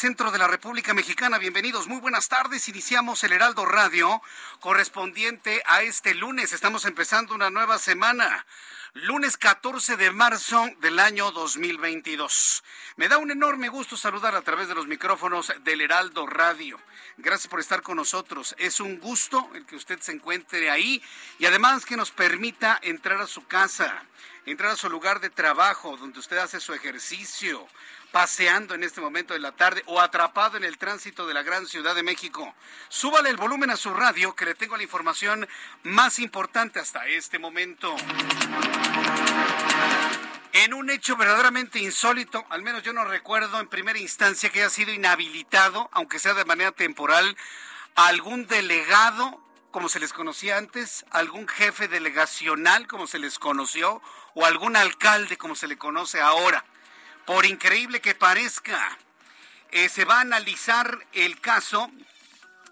centro de la República Mexicana. Bienvenidos, muy buenas tardes. Iniciamos el Heraldo Radio correspondiente a este lunes. Estamos empezando una nueva semana. Lunes 14 de marzo del año 2022. Me da un enorme gusto saludar a través de los micrófonos del Heraldo Radio. Gracias por estar con nosotros. Es un gusto el que usted se encuentre ahí y además que nos permita entrar a su casa, entrar a su lugar de trabajo donde usted hace su ejercicio, paseando en este momento de la tarde o atrapado en el tránsito de la gran Ciudad de México. Súbale el volumen a su radio que le tengo la información más importante hasta este momento. En un hecho verdaderamente insólito, al menos yo no recuerdo en primera instancia que haya sido inhabilitado, aunque sea de manera temporal, algún delegado, como se les conocía antes, algún jefe delegacional, como se les conoció, o algún alcalde, como se le conoce ahora. Por increíble que parezca, eh, se va a analizar el caso,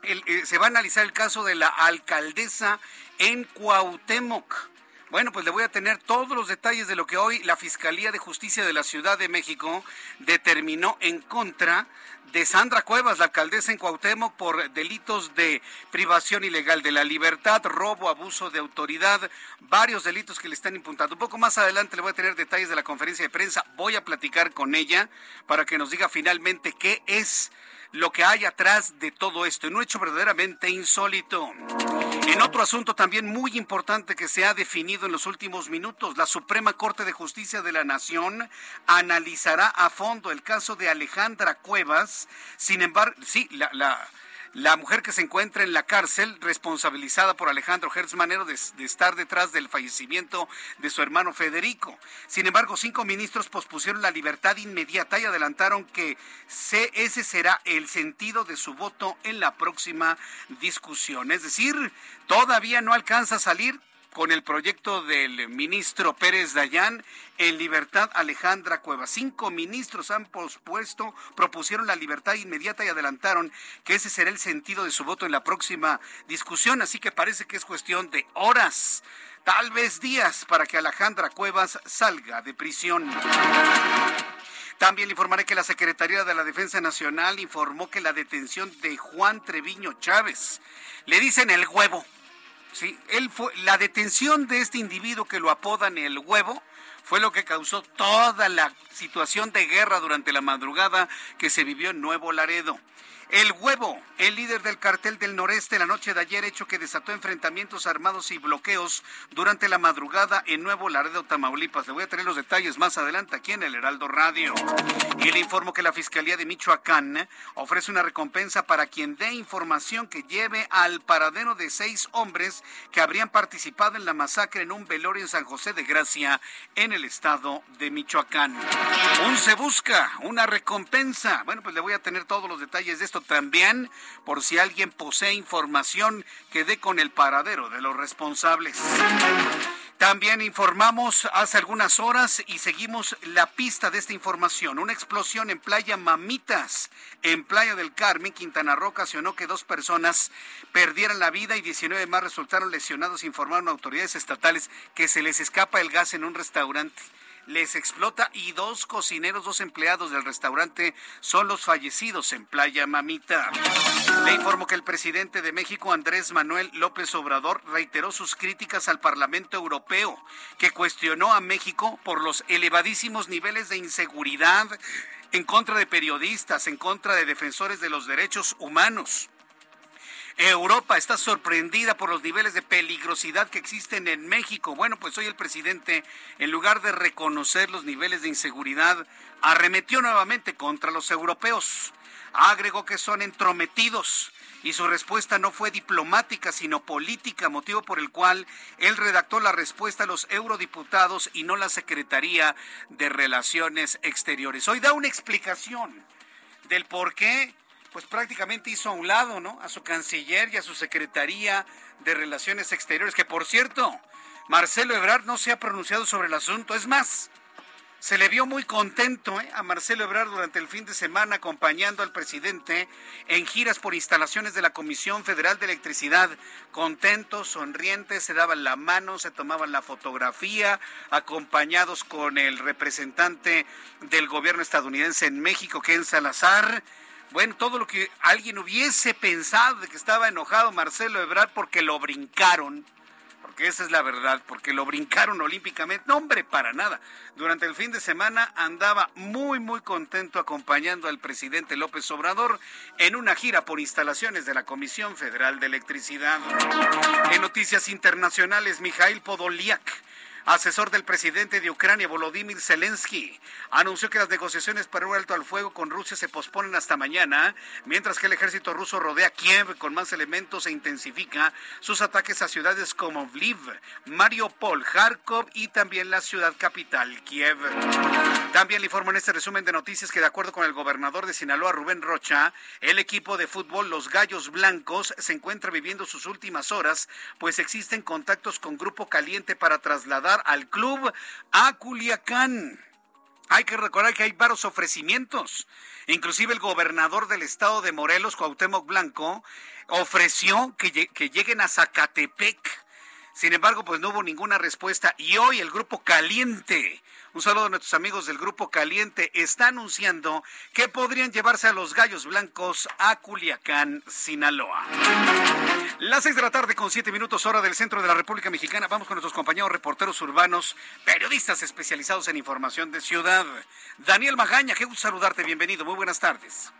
eh, se va a analizar el caso de la alcaldesa en Cuauhtémoc. Bueno, pues le voy a tener todos los detalles de lo que hoy la Fiscalía de Justicia de la Ciudad de México determinó en contra de Sandra Cuevas, la alcaldesa en Cuauhtémoc, por delitos de privación ilegal de la libertad, robo, abuso de autoridad, varios delitos que le están imputando. Un poco más adelante le voy a tener detalles de la conferencia de prensa. Voy a platicar con ella para que nos diga finalmente qué es lo que hay atrás de todo esto, en un hecho verdaderamente insólito. En otro asunto también muy importante que se ha definido en los últimos minutos, la Suprema Corte de Justicia de la Nación analizará a fondo el caso de Alejandra Cuevas. Sin embargo, sí, la, la la mujer que se encuentra en la cárcel, responsabilizada por Alejandro Hertz Manero de, de, estar detrás del fallecimiento de su hermano Federico. Sin embargo, cinco ministros pospusieron la libertad inmediata y adelantaron que se, ese será el sentido de su voto en la próxima discusión. Es decir, todavía no alcanza a salir con el proyecto del ministro Pérez Dayán en libertad Alejandra Cuevas. Cinco ministros han pospuesto, propusieron la libertad inmediata y adelantaron que ese será el sentido de su voto en la próxima discusión, así que parece que es cuestión de horas, tal vez días, para que Alejandra Cuevas salga de prisión. También le informaré que la Secretaría de la Defensa Nacional informó que la detención de Juan Treviño Chávez, le dicen el huevo, Sí, él fue, la detención de este individuo que lo apodan el huevo fue lo que causó toda la situación de guerra durante la madrugada que se vivió en Nuevo Laredo. El huevo, el líder del cartel del noreste la noche de ayer, hecho que desató enfrentamientos armados y bloqueos durante la madrugada en Nuevo Laredo, Tamaulipas. Le voy a tener los detalles más adelante aquí en el Heraldo Radio. Y le informo que la Fiscalía de Michoacán ofrece una recompensa para quien dé información que lleve al paradero de seis hombres que habrían participado en la masacre en un velorio en San José de Gracia, en el estado de Michoacán. Un se busca, una recompensa. Bueno, pues le voy a tener todos los detalles de esto también por si alguien posee información que dé con el paradero de los responsables. También informamos hace algunas horas y seguimos la pista de esta información. Una explosión en Playa Mamitas, en Playa del Carmen, Quintana Roo, ocasionó que dos personas perdieran la vida y 19 más resultaron lesionados, informaron autoridades estatales que se les escapa el gas en un restaurante. Les explota y dos cocineros, dos empleados del restaurante son los fallecidos en Playa Mamita. Le informo que el presidente de México, Andrés Manuel López Obrador, reiteró sus críticas al Parlamento Europeo, que cuestionó a México por los elevadísimos niveles de inseguridad en contra de periodistas, en contra de defensores de los derechos humanos. Europa está sorprendida por los niveles de peligrosidad que existen en México. Bueno, pues hoy el presidente, en lugar de reconocer los niveles de inseguridad, arremetió nuevamente contra los europeos. Agregó que son entrometidos y su respuesta no fue diplomática, sino política, motivo por el cual él redactó la respuesta a los eurodiputados y no la Secretaría de Relaciones Exteriores. Hoy da una explicación del por qué pues prácticamente hizo a un lado, ¿no? A su canciller y a su secretaría de Relaciones Exteriores, que por cierto, Marcelo Ebrard no se ha pronunciado sobre el asunto. Es más, se le vio muy contento ¿eh? a Marcelo Ebrard durante el fin de semana acompañando al presidente en giras por instalaciones de la Comisión Federal de Electricidad. Contentos, sonrientes, se daban la mano, se tomaban la fotografía, acompañados con el representante del gobierno estadounidense en México, Ken Salazar bueno, todo lo que alguien hubiese pensado de que estaba enojado Marcelo Ebrard porque lo brincaron, porque esa es la verdad, porque lo brincaron olímpicamente. No, hombre, para nada. Durante el fin de semana andaba muy, muy contento acompañando al presidente López Obrador en una gira por instalaciones de la Comisión Federal de Electricidad. En noticias internacionales, Mijail Podoliak asesor del presidente de Ucrania, Volodymyr Zelensky, anunció que las negociaciones para un alto al fuego con Rusia se posponen hasta mañana, mientras que el ejército ruso rodea Kiev con más elementos e intensifica sus ataques a ciudades como Vliv, Mariupol, Kharkov y también la ciudad capital, Kiev. También le informo en este resumen de noticias que de acuerdo con el gobernador de Sinaloa, Rubén Rocha, el equipo de fútbol Los Gallos Blancos se encuentra viviendo sus últimas horas, pues existen contactos con Grupo Caliente para trasladar al club a Culiacán. Hay que recordar que hay varios ofrecimientos. Inclusive el gobernador del estado de Morelos, Cuauhtémoc Blanco, ofreció que, que lleguen a Zacatepec. Sin embargo, pues no hubo ninguna respuesta. Y hoy el grupo Caliente un saludo a nuestros amigos del Grupo Caliente. Está anunciando que podrían llevarse a los gallos blancos a Culiacán, Sinaloa. Las seis de la tarde con siete minutos hora del centro de la República Mexicana. Vamos con nuestros compañeros reporteros urbanos, periodistas especializados en información de ciudad. Daniel Magaña, qué gusto saludarte. Bienvenido. Muy buenas tardes.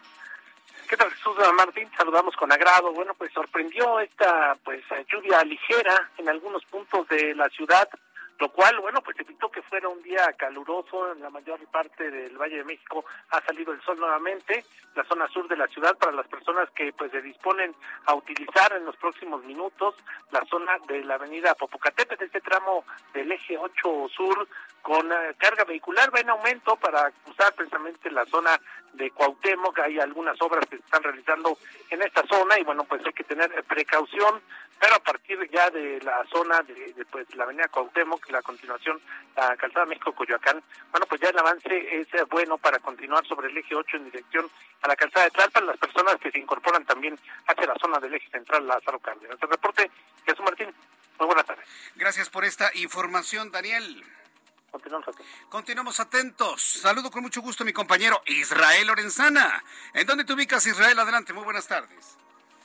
¿Qué tal, Jesús Martín? Saludamos con agrado. Bueno, pues sorprendió esta pues lluvia ligera en algunos puntos de la ciudad lo cual, bueno, pues evitó que fuera un día caluroso en la mayor parte del Valle de México. Ha salido el sol nuevamente, la zona sur de la ciudad para las personas que pues se disponen a utilizar en los próximos minutos la zona de la avenida Popocatépetl, este tramo del eje 8 sur con eh, carga vehicular va en aumento para cruzar precisamente la zona de Cuauhtémoc, hay algunas obras que se están realizando en esta zona y bueno, pues hay que tener precaución, pero a partir ya de la zona de, de pues la avenida Cuauhtémoc la continuación la calzada México-Coyoacán, bueno, pues ya el avance es eh, bueno para continuar sobre el eje 8 en dirección a la calzada de Tlalpan, las personas que se incorporan también hacia la zona del eje central Lázaro Cárdenas. El reporte, Jesús Martín, muy buenas tardes. Gracias por esta información, Daniel. Continuamos atentos. Continuamos atentos. Saludo con mucho gusto a mi compañero Israel Lorenzana. ¿En dónde te ubicas, Israel? Adelante, muy buenas tardes.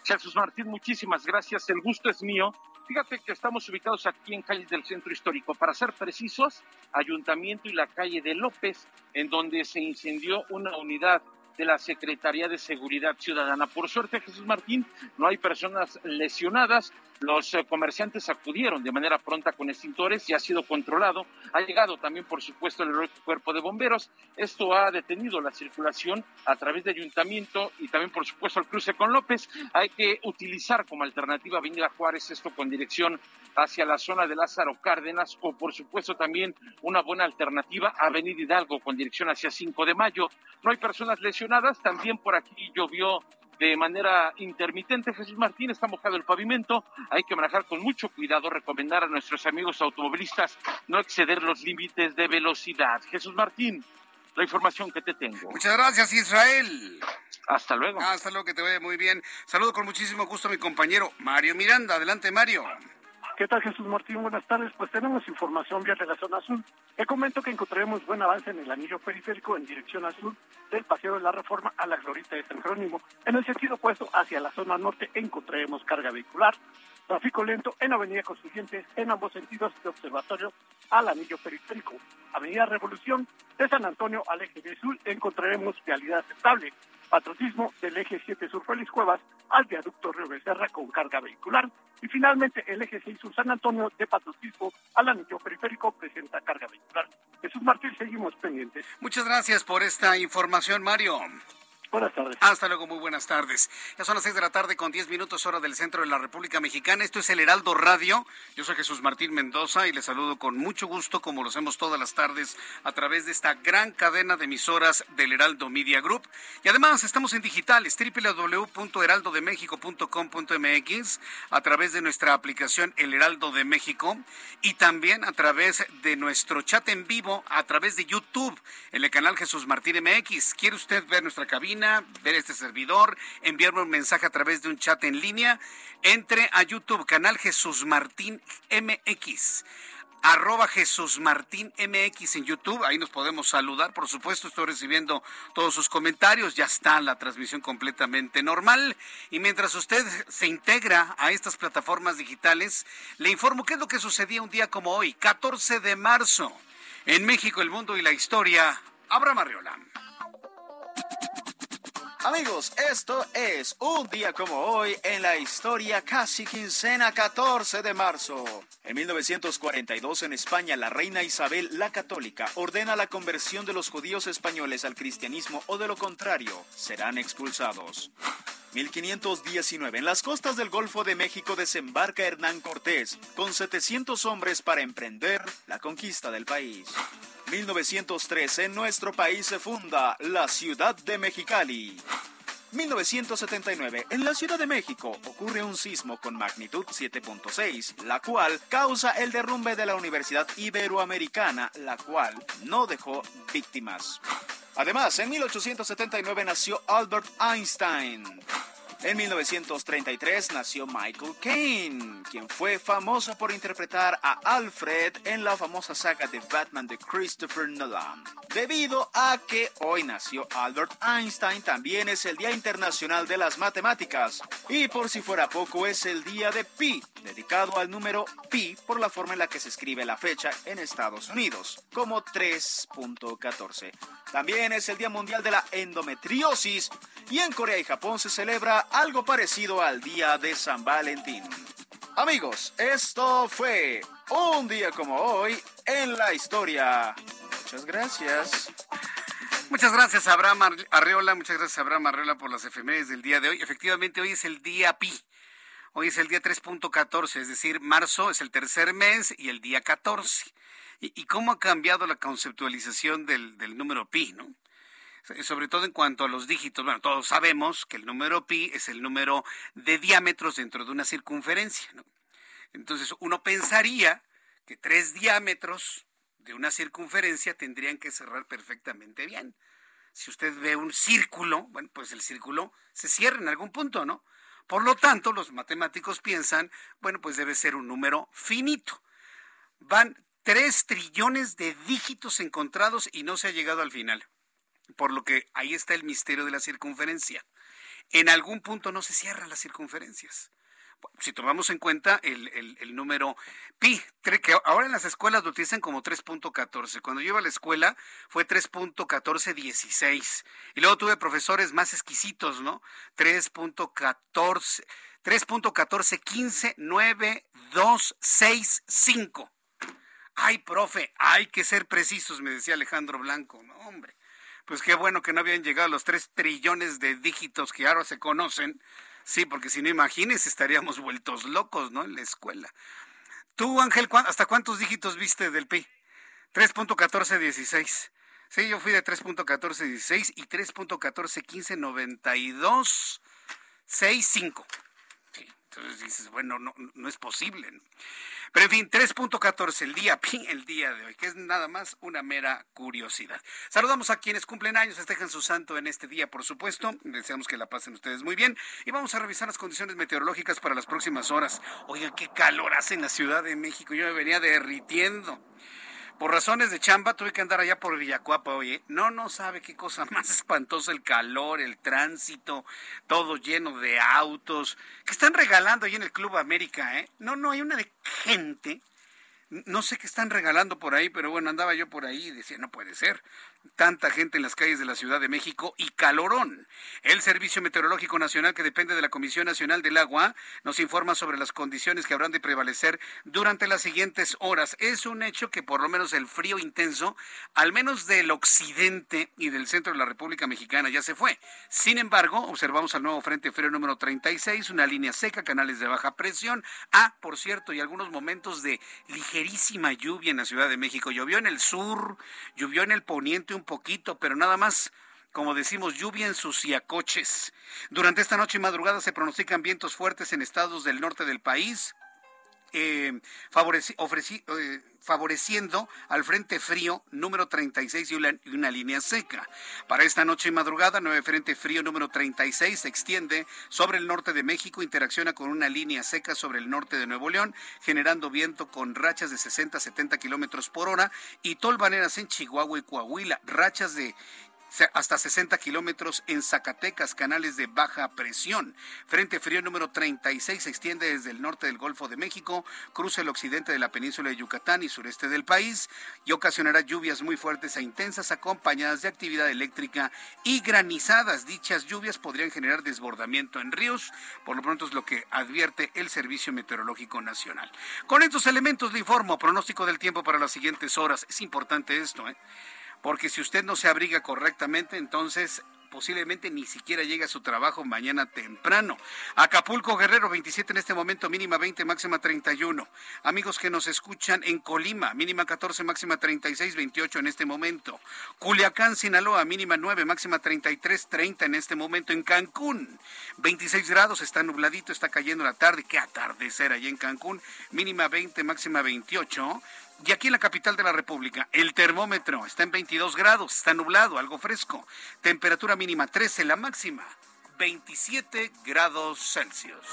Jesús Martín, muchísimas gracias. El gusto es mío Fíjate que estamos ubicados aquí en calles del centro histórico. Para ser precisos, Ayuntamiento y la calle de López, en donde se incendió una unidad de la Secretaría de Seguridad Ciudadana. Por suerte, Jesús Martín, no hay personas lesionadas. Los eh, comerciantes acudieron de manera pronta con extintores y ha sido controlado. Ha llegado también, por supuesto, el cuerpo de bomberos. Esto ha detenido la circulación a través de ayuntamiento y también, por supuesto, el cruce con López. Hay que utilizar como alternativa Avenida Juárez esto con dirección hacia la zona de Lázaro Cárdenas o, por supuesto, también una buena alternativa Avenida Hidalgo con dirección hacia 5 de mayo. No hay personas lesionadas. También por aquí llovió de manera intermitente. Jesús Martín, está mojado el pavimento, hay que manejar con mucho cuidado, recomendar a nuestros amigos automovilistas no exceder los límites de velocidad. Jesús Martín, la información que te tengo. Muchas gracias, Israel. Hasta luego. Hasta luego, que te vaya muy bien. Saludo con muchísimo gusto a mi compañero Mario Miranda. Adelante, Mario. ¿Qué tal Jesús Martín? Buenas tardes. Pues tenemos información vía de la zona azul. Te comento que encontraremos buen avance en el anillo periférico en dirección al sur del Paseo de la Reforma a la Glorita de San Jerónimo. En el sentido opuesto hacia la zona norte encontraremos carga vehicular. Tráfico lento en Avenida Constituyentes en ambos sentidos de observatorio al anillo periférico. Avenida Revolución de San Antonio al eje de sur encontraremos vialidad estable patriotismo del eje 7 Sur Félix Cuevas al viaducto Río Becerra con carga vehicular. Y finalmente el eje 6 Sur San Antonio de patriotismo al anillo periférico presenta carga vehicular. Jesús Martín, seguimos pendientes. Muchas gracias por esta información, Mario. Buenas tardes. Hasta luego, muy buenas tardes. Ya son las seis de la tarde con diez minutos hora del centro de la República Mexicana. Esto es el Heraldo Radio. Yo soy Jesús Martín Mendoza y les saludo con mucho gusto, como lo hacemos todas las tardes, a través de esta gran cadena de emisoras del Heraldo Media Group. Y además estamos en digitales, www.heraldodemexico.com.mx, a través de nuestra aplicación El Heraldo de México y también a través de nuestro chat en vivo, a través de YouTube, en el canal Jesús Martín MX. ¿Quiere usted ver nuestra cabina? Ver este servidor, enviarme un mensaje a través de un chat en línea, entre a YouTube, canal Jesús Martín MX arroba Jesús Martín MX en YouTube. Ahí nos podemos saludar. Por supuesto, estoy recibiendo todos sus comentarios. Ya está la transmisión completamente normal. Y mientras usted se integra a estas plataformas digitales, le informo qué es lo que sucedía un día como hoy, 14 de marzo. En México, el mundo y la historia. Abra Marriola. Amigos, esto es un día como hoy en la historia casi quincena 14 de marzo. En 1942 en España la reina Isabel la Católica ordena la conversión de los judíos españoles al cristianismo o de lo contrario serán expulsados. 1519 en las costas del Golfo de México desembarca Hernán Cortés con 700 hombres para emprender la conquista del país. 1913 en nuestro país se funda la ciudad de Mexicali. 1979, en la Ciudad de México ocurre un sismo con magnitud 7.6, la cual causa el derrumbe de la Universidad Iberoamericana, la cual no dejó víctimas. Además, en 1879 nació Albert Einstein. En 1933 nació Michael Caine, quien fue famoso por interpretar a Alfred en la famosa saga de Batman de Christopher Nolan. Debido a que hoy nació Albert Einstein, también es el Día Internacional de las Matemáticas. Y por si fuera poco, es el Día de Pi, dedicado al número Pi por la forma en la que se escribe la fecha en Estados Unidos, como 3.14. También es el Día Mundial de la Endometriosis y en Corea y Japón se celebra algo parecido al día de San Valentín. Amigos, esto fue un día como hoy en la historia. Muchas gracias. Muchas gracias, Abraham Arreola. Muchas gracias, Abraham Arreola, por las efemérides del día de hoy. Efectivamente, hoy es el día pi. Hoy es el día 3.14, es decir, marzo es el tercer mes y el día 14. ¿Y, cómo ha cambiado la conceptualización del, del número pi, no? Sobre todo en cuanto a los dígitos. Bueno, todos sabemos que el número pi es el número de diámetros dentro de una circunferencia. ¿no? Entonces, uno pensaría que tres diámetros de una circunferencia tendrían que cerrar perfectamente bien. Si usted ve un círculo, bueno, pues el círculo se cierra en algún punto, ¿no? Por lo tanto, los matemáticos piensan, bueno, pues debe ser un número finito. Van tres trillones de dígitos encontrados y no se ha llegado al final por lo que ahí está el misterio de la circunferencia. En algún punto no se cierran las circunferencias. Si tomamos en cuenta el, número pi, que ahora en las escuelas lo utilizan como 3.14. Cuando yo iba a la escuela fue 3.1416. Y luego tuve profesores más exquisitos, ¿no? 3.14, 3.1415, 9, 2, 6, 5. Ay, profe, hay que ser precisos, me decía Alejandro Blanco. No, hombre pues qué bueno que no habían llegado los tres trillones de dígitos que ahora se conocen. Sí, porque si no imagines estaríamos vueltos locos, ¿no? En la escuela. Tú, Ángel, ¿hasta cuántos dígitos viste del pi? 3.1416. Sí, yo fui de 3.1416 y 3.14159265. Sí, Entonces dices, bueno, no, no es posible. Pero en fin, 3.14 el día, el día de hoy, que es nada más una mera curiosidad. Saludamos a quienes cumplen años, festejan su santo en este día, por supuesto. Deseamos que la pasen ustedes muy bien. Y vamos a revisar las condiciones meteorológicas para las próximas horas. Oiga, qué calor hace en la Ciudad de México. Yo me venía derritiendo. Por razones de chamba tuve que andar allá por Villacuapa, oye. No, no sabe qué cosa más espantosa el calor, el tránsito, todo lleno de autos. Que están regalando ahí en el Club América, ¿eh? No, no, hay una de gente. No sé qué están regalando por ahí, pero bueno, andaba yo por ahí y decía, no puede ser tanta gente en las calles de la Ciudad de México y calorón. El Servicio Meteorológico Nacional, que depende de la Comisión Nacional del Agua, nos informa sobre las condiciones que habrán de prevalecer durante las siguientes horas. Es un hecho que por lo menos el frío intenso, al menos del occidente y del centro de la República Mexicana, ya se fue. Sin embargo, observamos al nuevo Frente Frío número 36, una línea seca, canales de baja presión. Ah, por cierto, y algunos momentos de ligerísima lluvia en la Ciudad de México. Llovió en el sur, llovió en el poniente un poquito, pero nada más como decimos, lluvia en sus coches. Durante esta noche y madrugada se pronostican vientos fuertes en estados del norte del país, eh, eh, favoreciendo al Frente Frío número 36 y una, y una, línea seca. Para esta noche y madrugada, nueve Frente Frío número 36 se extiende sobre el norte de México, interacciona con una línea seca sobre el norte de Nuevo León, generando viento con rachas de 60 a 70 kilómetros por hora y tolvaneras en Chihuahua y Coahuila, rachas de hasta 60 kilómetros en Zacatecas, canales de baja presión. Frente frío número 36 se extiende desde el norte del Golfo de México, cruza el occidente de la península de Yucatán y sureste del país y ocasionará lluvias muy fuertes e intensas acompañadas de actividad eléctrica y granizadas. Dichas lluvias podrían generar desbordamiento en ríos, por lo pronto es lo que advierte el Servicio Meteorológico Nacional. Con estos elementos le informo pronóstico del tiempo para las siguientes horas. Es importante esto, ¿eh? Porque si usted no se abriga correctamente, entonces posiblemente ni siquiera llegue a su trabajo mañana temprano. Acapulco Guerrero 27 en este momento, mínima 20, máxima 31. Amigos que nos escuchan en Colima, mínima 14, máxima 36, 28 en este momento. Culiacán, Sinaloa, mínima 9, máxima 33, 30 en este momento. En Cancún, 26 grados, está nubladito, está cayendo la tarde. Qué atardecer allá en Cancún, mínima 20, máxima 28. Y aquí en la capital de la República, el termómetro está en 22 grados, está nublado, algo fresco. Temperatura mínima 13, la máxima 27 grados Celsius.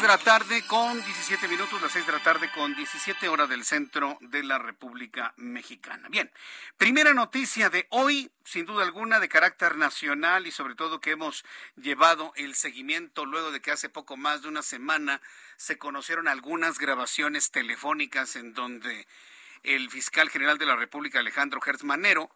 De la tarde con 17 minutos, las 6 de la tarde con 17 horas del centro de la República Mexicana. Bien, primera noticia de hoy, sin duda alguna, de carácter nacional y sobre todo que hemos llevado el seguimiento luego de que hace poco más de una semana se conocieron algunas grabaciones telefónicas en donde el fiscal general de la República, Alejandro Gertz Manero,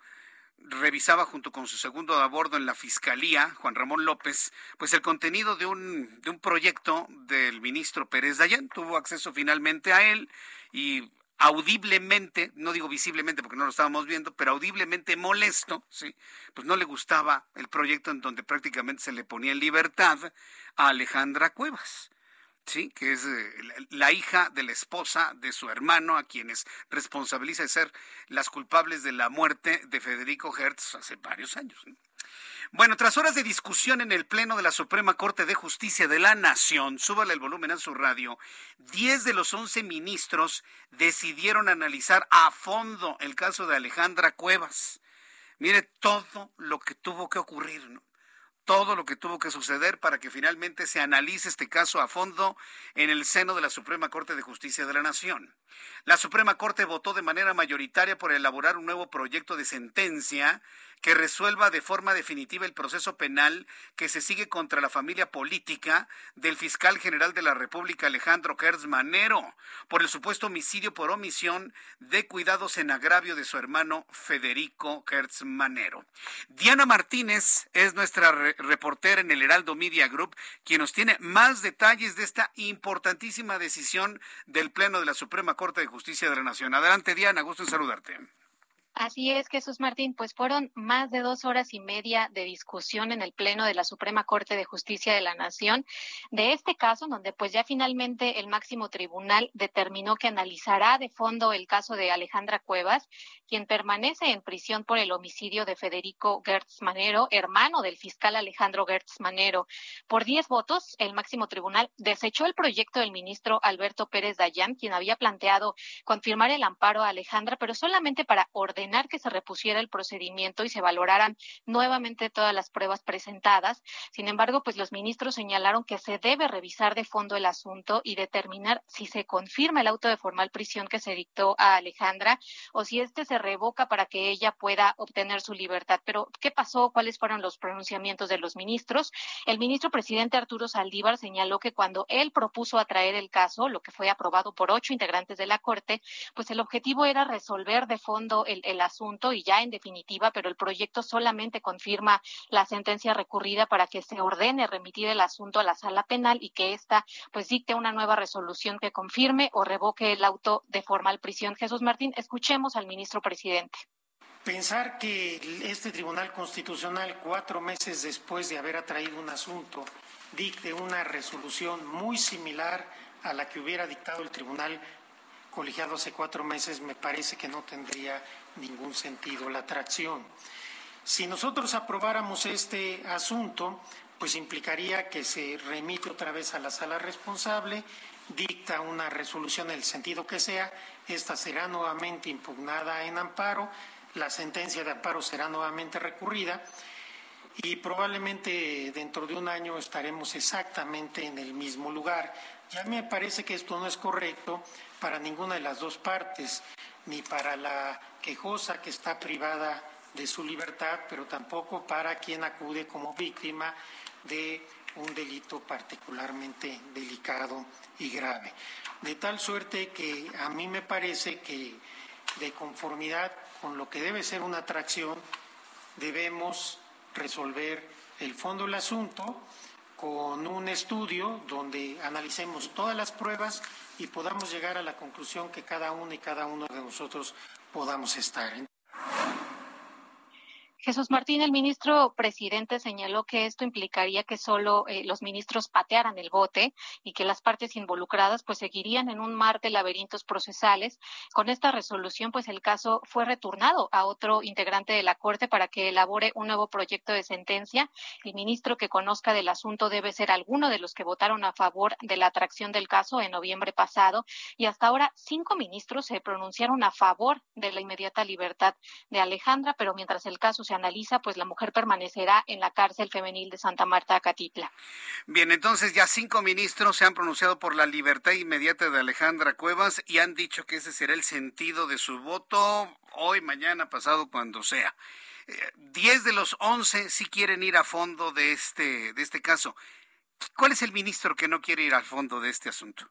revisaba junto con su segundo a bordo en la Fiscalía, Juan Ramón López, pues el contenido de un, de un proyecto del ministro Pérez Dayán. Tuvo acceso finalmente a él y audiblemente, no digo visiblemente porque no lo estábamos viendo, pero audiblemente molesto, ¿sí? pues no le gustaba el proyecto en donde prácticamente se le ponía en libertad a Alejandra Cuevas sí, que es eh, la hija de la esposa de su hermano, a quienes responsabiliza de ser las culpables de la muerte de Federico Hertz hace varios años. Bueno, tras horas de discusión en el Pleno de la Suprema Corte de Justicia de la Nación, súbale el volumen a su radio, 10 de los 11 ministros decidieron analizar a fondo el caso de Alejandra Cuevas. Mire todo lo que tuvo que ocurrir, ¿no? Todo lo que tuvo que suceder para que finalmente se analice este caso a fondo en el seno de la Suprema Corte de Justicia de la Nación. La Suprema Corte votó de manera mayoritaria por elaborar un nuevo proyecto de sentencia que resuelva de forma definitiva el proceso penal que se sigue contra la familia política del fiscal general de la República Alejandro Kerz Manero por el supuesto homicidio por omisión de cuidados en agravio de su hermano Federico Kerz Manero. Diana Martínez es nuestra reportera en el Heraldo Media Group, quien nos tiene más detalles de esta importantísima decisión del Pleno de la Suprema Corte de Justicia de la Nación. Adelante, Diana, gusto en saludarte. Así es, Jesús Martín, pues fueron más de dos horas y media de discusión en el Pleno de la Suprema Corte de Justicia de la Nación de este caso, donde pues ya finalmente el máximo tribunal determinó que analizará de fondo el caso de Alejandra Cuevas, quien permanece en prisión por el homicidio de Federico Gertz Manero, hermano del fiscal Alejandro Gertz Manero. Por diez votos, el máximo tribunal desechó el proyecto del ministro Alberto Pérez Dayán, quien había planteado confirmar el amparo a Alejandra, pero solamente para ordenar que se repusiera el procedimiento y se valoraran nuevamente todas las pruebas presentadas. Sin embargo, pues los ministros señalaron que se debe revisar de fondo el asunto y determinar si se confirma el auto de formal prisión que se dictó a Alejandra o si este se revoca para que ella pueda obtener su libertad. Pero, ¿qué pasó? ¿Cuáles fueron los pronunciamientos de los ministros? El ministro presidente Arturo Saldívar señaló que cuando él propuso atraer el caso, lo que fue aprobado por ocho integrantes de la Corte, pues el objetivo era resolver de fondo el, el asunto y ya en definitiva, pero el proyecto solamente confirma la sentencia recurrida para que se ordene remitir el asunto a la sala penal y que ésta pues dicte una nueva resolución que confirme o revoque el auto de formal prisión. Jesús Martín, escuchemos al ministro presidente. Pensar que este Tribunal Constitucional, cuatro meses después de haber atraído un asunto, dicte una resolución muy similar a la que hubiera dictado el Tribunal colegiado hace cuatro meses, me parece que no tendría ningún sentido la atracción. Si nosotros aprobáramos este asunto, pues implicaría que se remite otra vez a la sala responsable, dicta una resolución en el sentido que sea, esta será nuevamente impugnada en amparo, la sentencia de amparo será nuevamente recurrida y probablemente dentro de un año estaremos exactamente en el mismo lugar. Ya me parece que esto no es correcto para ninguna de las dos partes, ni para la quejosa que está privada de su libertad, pero tampoco para quien acude como víctima de un delito particularmente delicado y grave. De tal suerte que a mí me parece que de conformidad con lo que debe ser una atracción, debemos resolver el fondo del asunto con un estudio donde analicemos todas las pruebas y podamos llegar a la conclusión que cada uno y cada uno de nosotros podamos estar. Jesús Martín, el ministro presidente señaló que esto implicaría que solo eh, los ministros patearan el bote y que las partes involucradas pues seguirían en un mar de laberintos procesales. Con esta resolución pues el caso fue retornado a otro integrante de la Corte para que elabore un nuevo proyecto de sentencia. El ministro que conozca del asunto debe ser alguno de los que votaron a favor de la atracción del caso en noviembre pasado y hasta ahora cinco ministros se pronunciaron a favor de la inmediata libertad de Alejandra, pero mientras el caso se analiza, pues la mujer permanecerá en la cárcel femenil de Santa Marta, Acatitla. Bien, entonces ya cinco ministros se han pronunciado por la libertad inmediata de Alejandra Cuevas y han dicho que ese será el sentido de su voto hoy, mañana, pasado, cuando sea. Eh, diez de los once sí quieren ir a fondo de este, de este caso. ¿Cuál es el ministro que no quiere ir al fondo de este asunto?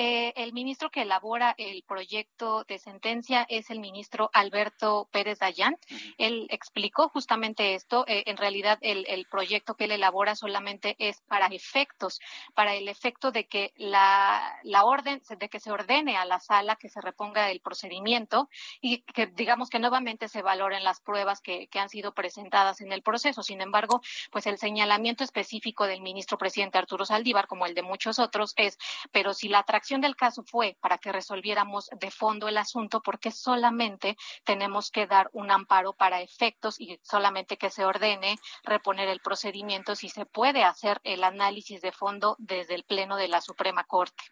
Eh, el ministro que elabora el proyecto de sentencia es el ministro Alberto Pérez Dayán. Él explicó justamente esto. Eh, en realidad, el, el, proyecto que él elabora solamente es para efectos, para el efecto de que la, la, orden, de que se ordene a la sala que se reponga el procedimiento y que digamos que nuevamente se valoren las pruebas que, que han sido presentadas en el proceso. Sin embargo, pues el señalamiento específico del ministro presidente Arturo Saldívar, como el de muchos otros, es, pero si la atracción del caso fue para que resolviéramos de fondo el asunto porque solamente tenemos que dar un amparo para efectos y solamente que se ordene reponer el procedimiento si se puede hacer el análisis de fondo desde el Pleno de la Suprema Corte.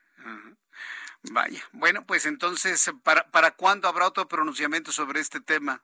Vaya, bueno, pues entonces, ¿para, ¿para cuándo habrá otro pronunciamiento sobre este tema?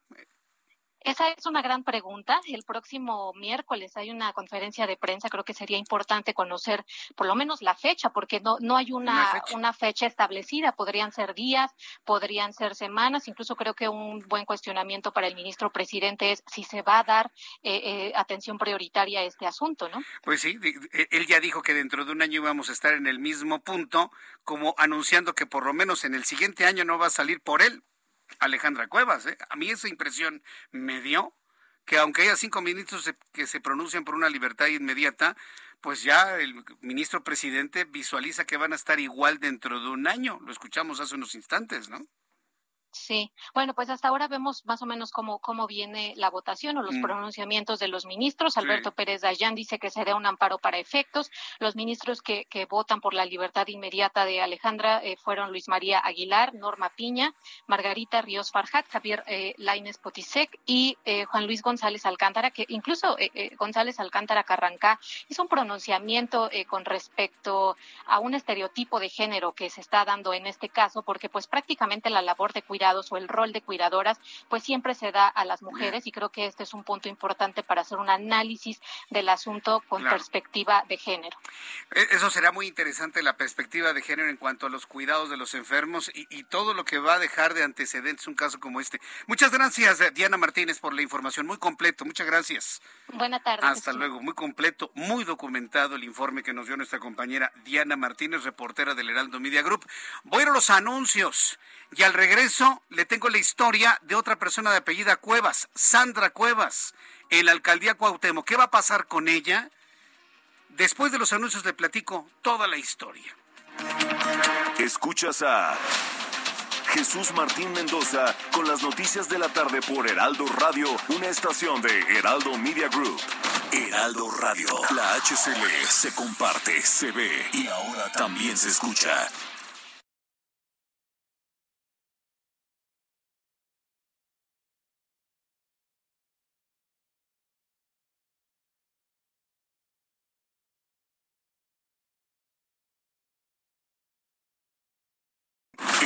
Esa es una gran pregunta. El próximo miércoles hay una conferencia de prensa. Creo que sería importante conocer por lo menos la fecha, porque no, no hay una, fecha. una fecha establecida. Podrían ser días, podrían ser semanas. Incluso creo que un buen cuestionamiento para el ministro presidente es si se va a dar eh, eh, atención prioritaria a este asunto, ¿no? Pues sí, e, él ya dijo que dentro de un año íbamos a estar en el mismo punto, como anunciando que por lo menos en el siguiente año no va a salir por él. Alejandra Cuevas. ¿eh? A mí esa impresión me dio que aunque haya cinco ministros que se pronuncian por una libertad inmediata, pues ya el ministro presidente visualiza que van a estar igual dentro de un año. Lo escuchamos hace unos instantes, ¿no? Sí, bueno, pues hasta ahora vemos más o menos cómo, cómo viene la votación o los mm. pronunciamientos de los ministros. Alberto Pérez Dayan dice que se dé un amparo para efectos. Los ministros que, que votan por la libertad inmediata de Alejandra eh, fueron Luis María Aguilar, Norma Piña, Margarita Ríos Farjat, Javier eh, Laines Potisek y eh, Juan Luis González Alcántara, que incluso eh, González Alcántara Carrancá hizo un pronunciamiento con respecto a un estereotipo de género que se está dando en este caso, porque pues prácticamente la labor de cuidado o el rol de cuidadoras, pues siempre se da a las mujeres y creo que este es un punto importante para hacer un análisis del asunto con perspectiva de género. E, eso será muy interesante, la perspectiva de género en cuanto a los cuidados de los enfermos y, y todo lo que va a dejar de antecedentes un caso como este. Muchas gracias, Diana Martínez, por la información. Muy completo, muchas gracias. Buenas tardes. Hasta luego, muy completo, muy documentado el informe que nos dio nuestra compañera Diana Martínez, reportera del Heraldo Media Group. Voy a ir a los anuncios. Y al regreso le tengo la historia de otra persona de apellida Cuevas, Sandra Cuevas, en la alcaldía Cuauhtémoc. ¿Qué va a pasar con ella? Después de los anuncios le platico toda la historia. Escuchas a Jesús Martín Mendoza con las noticias de la tarde por Heraldo Radio, una estación de Heraldo Media Group. Heraldo Radio, la HCL se comparte, se ve y ahora también se escucha.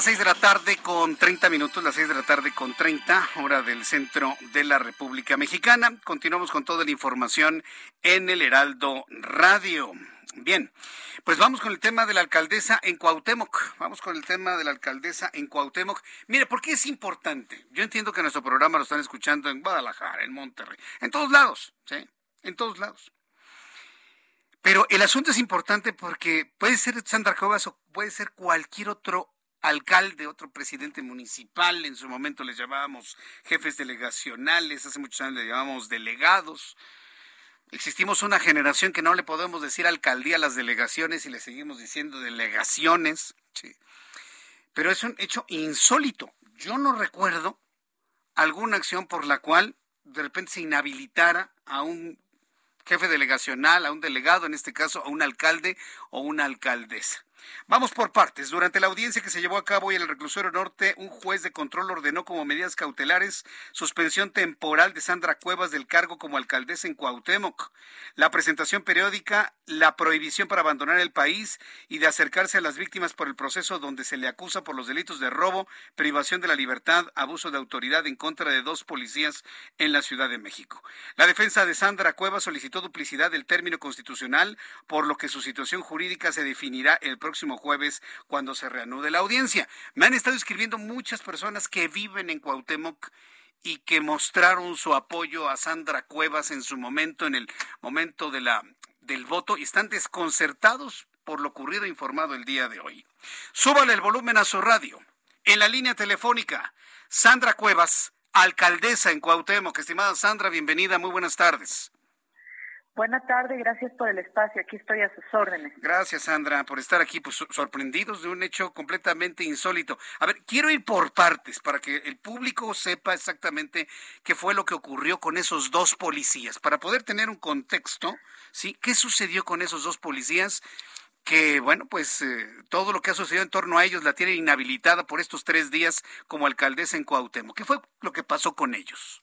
Las seis de la tarde con 30 minutos, las seis de la tarde con 30, hora del centro de la República Mexicana. Continuamos con toda la información en el Heraldo Radio. Bien, pues vamos con el tema de la alcaldesa en Cuauhtémoc. Vamos con el tema de la alcaldesa en Cuauhtémoc. Mire, ¿por qué es importante? Yo entiendo que nuestro programa lo están escuchando en Guadalajara, en Monterrey, en todos lados, ¿sí? En todos lados. Pero el asunto es importante porque puede ser Sandra Cuevas o puede ser cualquier otro alcalde, otro presidente municipal, en su momento les llamábamos jefes delegacionales, hace muchos años les llamábamos delegados. Existimos una generación que no le podemos decir alcaldía a las delegaciones y le seguimos diciendo delegaciones. Pero es un hecho insólito. Yo no recuerdo alguna acción por la cual de repente se inhabilitara a un jefe delegacional, a un delegado, en este caso a un alcalde o una alcaldesa. Vamos por partes. Durante la audiencia que se llevó a cabo en el reclusorio norte, un juez de control ordenó como medidas cautelares suspensión temporal de Sandra Cuevas del cargo como alcaldesa en Cuauhtémoc, la presentación periódica, la prohibición para abandonar el país y de acercarse a las víctimas por el proceso donde se le acusa por los delitos de robo, privación de la libertad, abuso de autoridad en contra de dos policías en la Ciudad de México. La defensa de Sandra Cuevas solicitó duplicidad del término constitucional, por lo que su situación jurídica se definirá el próximo próximo jueves cuando se reanude la audiencia. Me han estado escribiendo muchas personas que viven en Cuauhtémoc y que mostraron su apoyo a Sandra Cuevas en su momento, en el momento de la, del voto, y están desconcertados por lo ocurrido e informado el día de hoy. Súbale el volumen a su radio. En la línea telefónica, Sandra Cuevas, alcaldesa en Cuauhtémoc. Estimada Sandra, bienvenida, muy buenas tardes. Buenas tardes, gracias por el espacio. Aquí estoy a sus órdenes. Gracias, Sandra, por estar aquí, pues, sorprendidos de un hecho completamente insólito. A ver, quiero ir por partes para que el público sepa exactamente qué fue lo que ocurrió con esos dos policías, para poder tener un contexto, ¿sí? ¿Qué sucedió con esos dos policías? que, bueno, pues eh, todo lo que ha sucedido en torno a ellos la tiene inhabilitada por estos tres días como alcaldesa en Cuauhtémoc. ¿Qué fue lo que pasó con ellos?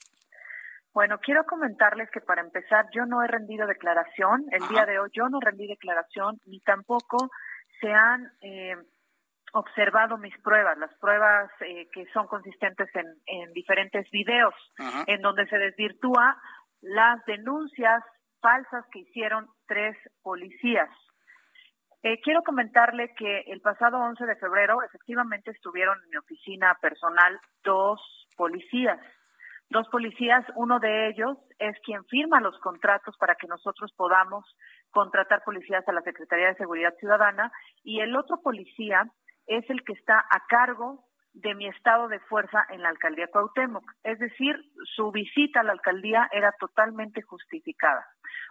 Bueno, quiero comentarles que para empezar yo no he rendido declaración. El día de hoy yo no rendí declaración ni tampoco se han eh, observado mis pruebas, las pruebas eh, que son consistentes en, en diferentes videos, en donde se desvirtúa las denuncias falsas que hicieron tres policías. Eh, quiero comentarle que el pasado 11 de febrero efectivamente estuvieron en mi oficina personal dos policías. Dos policías, uno de ellos es quien firma los contratos para que nosotros podamos contratar policías a la Secretaría de Seguridad Ciudadana y el otro policía es el que está a cargo de mi estado de fuerza en la alcaldía Cuauhtémoc. Es decir, su visita a la alcaldía era totalmente justificada.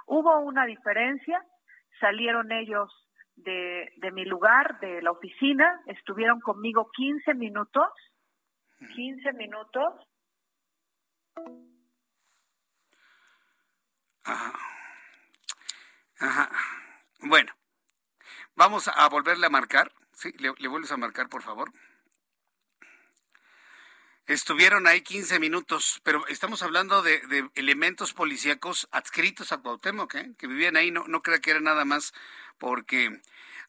Hubo una diferencia, salieron ellos de, de mi lugar, de la oficina, estuvieron conmigo 15 minutos, 15 minutos. Ajá. Ajá. Bueno, vamos a volverle a marcar. Sí, le, vuelves a marcar, por favor. Estuvieron ahí 15 minutos, pero estamos hablando de, elementos policíacos adscritos a Cuauhtémoc, ¿eh? que vivían ahí, no, no crea que era nada más porque...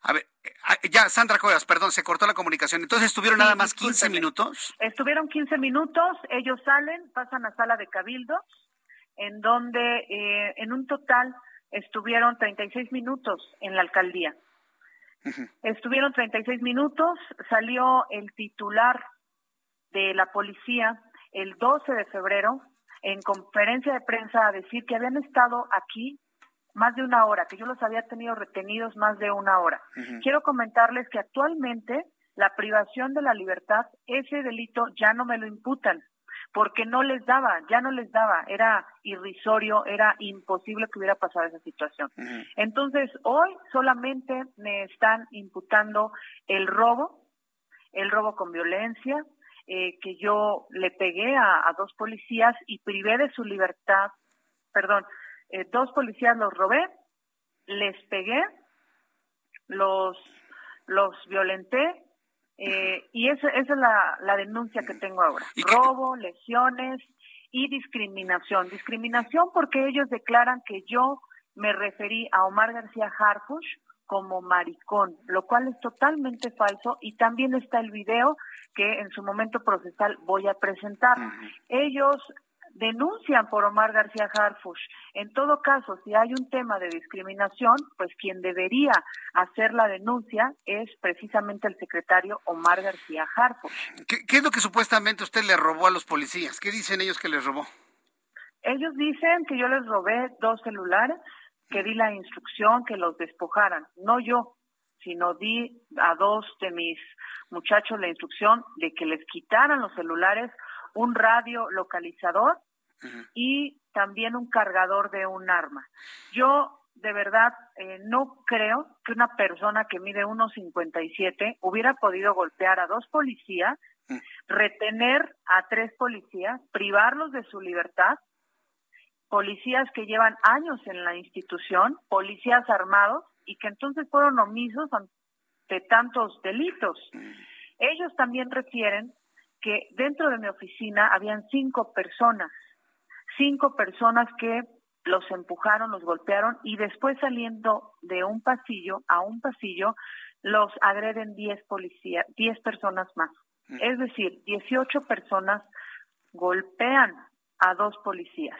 A ver, ah, ya, Sandra Cuevas, perdón, se cortó la comunicación. Entonces, ¿estuvieron nada más 15 minutos? Estuvieron 15 minutos, ellos salen, pasan a sala de cabildo, en donde eh, en un total estuvieron 36 minutos en la alcaldía. Estuvieron 36 minutos, salió el titular de la policía el 12 de febrero en conferencia de prensa a decir que habían estado aquí más de una hora, que yo los había tenido retenidos más de una hora. Quiero comentarles que actualmente la privación de la libertad, ese delito ya no me lo imputan, porque no les daba, ya no les daba, era irrisorio, era imposible que hubiera pasado esa situación. Entonces, hoy solamente me están imputando el robo, el robo con violencia, eh, que yo le pegué a, dos policías y privé de su libertad, perdón, eh, dos policías los robé, les pegué, los, los violenté, eh, y esa, esa es la, la, denuncia que tengo ahora. Robo, lesiones y discriminación. Discriminación porque ellos declaran que yo me referí a Omar García Harfush como maricón, lo cual es totalmente falso y también está el video que en su momento procesal voy a presentar. Ellos denuncian por Omar García Harfush. En todo caso, si hay un tema de discriminación, pues quien debería hacer la denuncia es precisamente el secretario Omar García Harfush. ¿Qué, ¿Qué, es lo que supuestamente usted le robó a los policías? ¿Qué dicen ellos que les robó? Ellos dicen que yo les robé dos celulares, que di la instrucción que los despojaran, no yo, sino di a dos de mis muchachos la instrucción de que les quitaran los celulares, un radio localizador y también un cargador de un arma. Yo de verdad eh, no creo que una persona que mide 1,57 hubiera podido golpear a dos policías, mm. retener a tres policías, privarlos de su libertad, policías que llevan años en la institución, policías armados y que entonces fueron omisos ante tantos delitos. Mm. Ellos también refieren que dentro de mi oficina habían cinco personas, cinco personas que los empujaron, los golpearon y después saliendo de un pasillo a un pasillo los agreden diez policías, diez personas más. Mm. Es decir, 18 personas golpean a dos policías.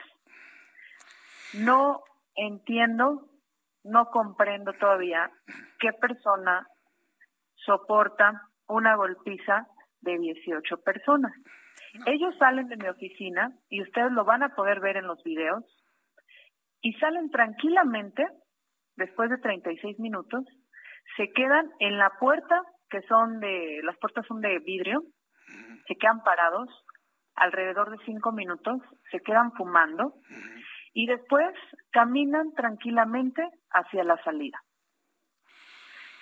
No entiendo, no comprendo todavía qué persona soporta una golpiza de 18 personas. Ellos salen de mi oficina y ustedes lo van a poder ver en los videos. Y salen tranquilamente después de 36 minutos, se quedan en la puerta que son de las puertas son de vidrio, se quedan parados alrededor de cinco minutos, se quedan fumando y después caminan tranquilamente hacia la salida.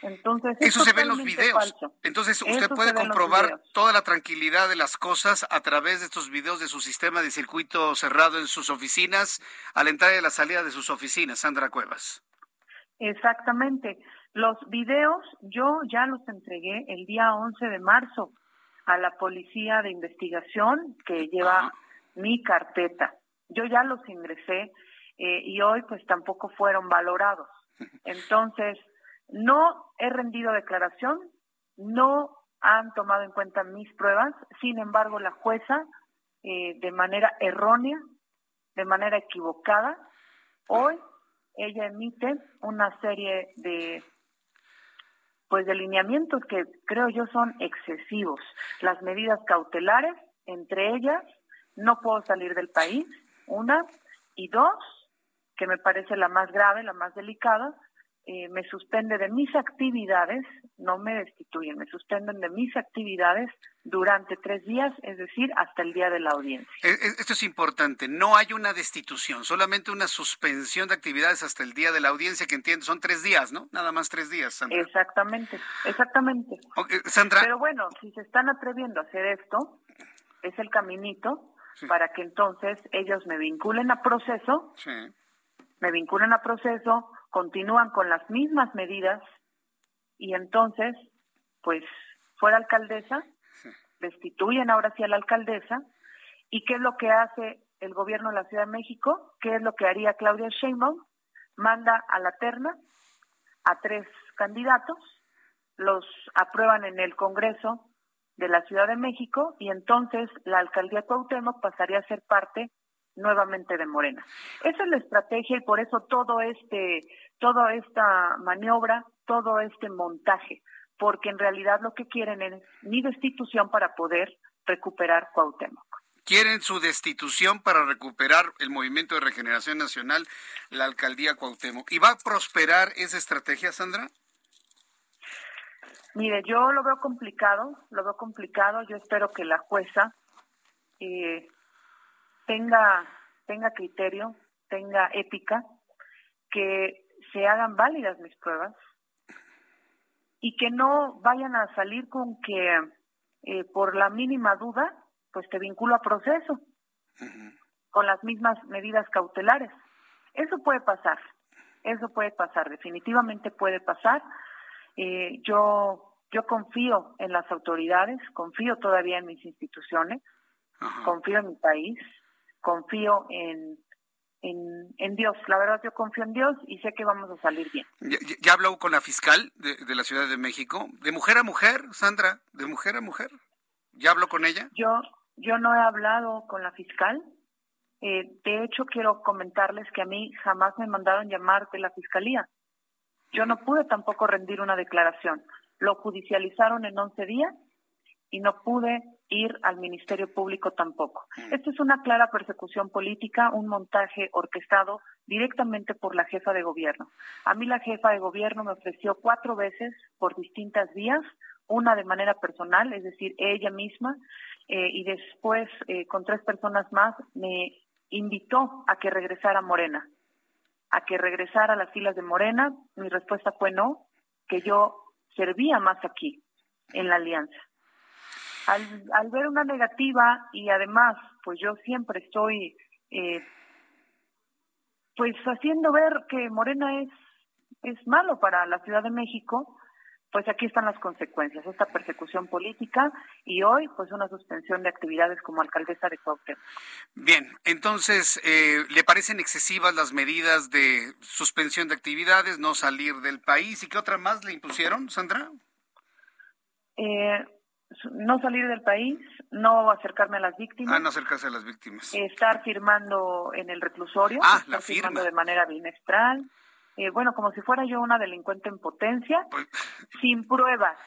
Entonces, eso se ve en los videos. Entonces, usted puede comprobar toda la tranquilidad de las cosas a través de estos videos de su sistema de circuito cerrado en sus oficinas, a la entrada y a la salida de sus oficinas, Sandra Cuevas. Exactamente. Los videos yo ya los entregué el día 11 de marzo a la policía de investigación que lleva mi carpeta. Yo ya los ingresé eh, y hoy pues tampoco fueron valorados. Entonces, no he rendido declaración, no han tomado en cuenta mis pruebas, sin embargo la jueza, eh, de manera errónea, de manera equivocada, hoy ella emite una serie de pues de lineamientos que creo yo son excesivos. Las medidas cautelares, entre ellas, no puedo salir del país, una, y dos, que me parece la más grave, la más delicada, eh, me suspende de mis actividades, no me destituyen, me suspenden de mis actividades durante tres días, es decir, hasta el día de la audiencia. E, e, esto es importante, no hay una destitución, solamente una suspensión de actividades hasta el día de la audiencia, que entiendo son tres días, ¿no? Nada más tres días, Sandra. Exactamente, exactamente. Sandra. Pero bueno, si se están atreviendo a hacer esto, es el caminito para que entonces ellos me vinculen a proceso, me vinculen a proceso, continúan con las mismas medidas y entonces, pues, fuera alcaldesa, destituyen ahora sí a la alcaldesa. ¿Y qué es lo que hace el gobierno de la Ciudad de México? ¿Qué es lo que haría Claudia Sheinbaum? Manda a la terna a tres candidatos, los aprueban en el Congreso de la Ciudad de México y entonces la alcaldía Cuauhtémoc pasaría a ser parte nuevamente de Morena. Esa es la estrategia y por eso todo este, toda esta maniobra, todo este montaje, porque en realidad lo que quieren es mi destitución para poder recuperar Cuauhtémoc. Quieren su destitución para recuperar el Movimiento de Regeneración Nacional, la alcaldía Cuauhtémoc. ¿Y va a prosperar esa estrategia, Sandra? Mire, yo lo veo complicado, lo veo complicado. Yo espero que la jueza eh, tenga, tenga criterio, tenga ética, que se hagan válidas mis pruebas y que no vayan a salir con que eh, por la mínima duda, pues te vinculo a proceso con las mismas medidas cautelares. Eso puede pasar, eso puede pasar, definitivamente puede pasar. Eh, yo, yo confío en las autoridades, confío todavía en mis instituciones, confío en mi país, confío en, en, Dios. La verdad, yo confío en Dios y sé que vamos a salir bien. ¿Ya, ya habló con la fiscal de, la Ciudad de México? ¿De mujer a mujer, Sandra? ¿De mujer a mujer? ¿Ya habló con ella? Yo, yo no he hablado con la fiscal. Eh, de hecho, quiero comentarles que a mí jamás me mandaron llamar de la fiscalía. Yo no pude tampoco rendir una declaración. Lo judicializaron en 11 días y no pude ir al Ministerio Público tampoco. Mm. Esto es una clara persecución política, un montaje orquestado directamente por la jefa de gobierno. A mí la jefa de gobierno me ofreció cuatro veces por distintas vías, una de manera personal, es decir, ella misma, eh, y después eh, con tres personas más me invitó a que regresara a Morena, a que regresara a las filas de Morena. Mi respuesta fue no, que yo servía más aquí, en la alianza al, al ver una negativa y además, pues yo siempre estoy, eh, pues haciendo ver que Morena es, es malo para la Ciudad de México, pues aquí están las consecuencias, esta persecución política y hoy pues una suspensión de actividades como alcaldesa de Cuauhtémoc. Bien, entonces, eh, ¿le parecen excesivas las medidas de suspensión de actividades, no salir del país y qué otra más le impusieron, Sandra? Eh, no salir del país, no acercarme a las víctimas. Ah, no acercarse a las víctimas. Estar firmando en el reclusorio. Ah, la firma. Firmando de manera bimestral. Eh, bueno, como si fuera yo una delincuente en potencia, pues, sin pruebas.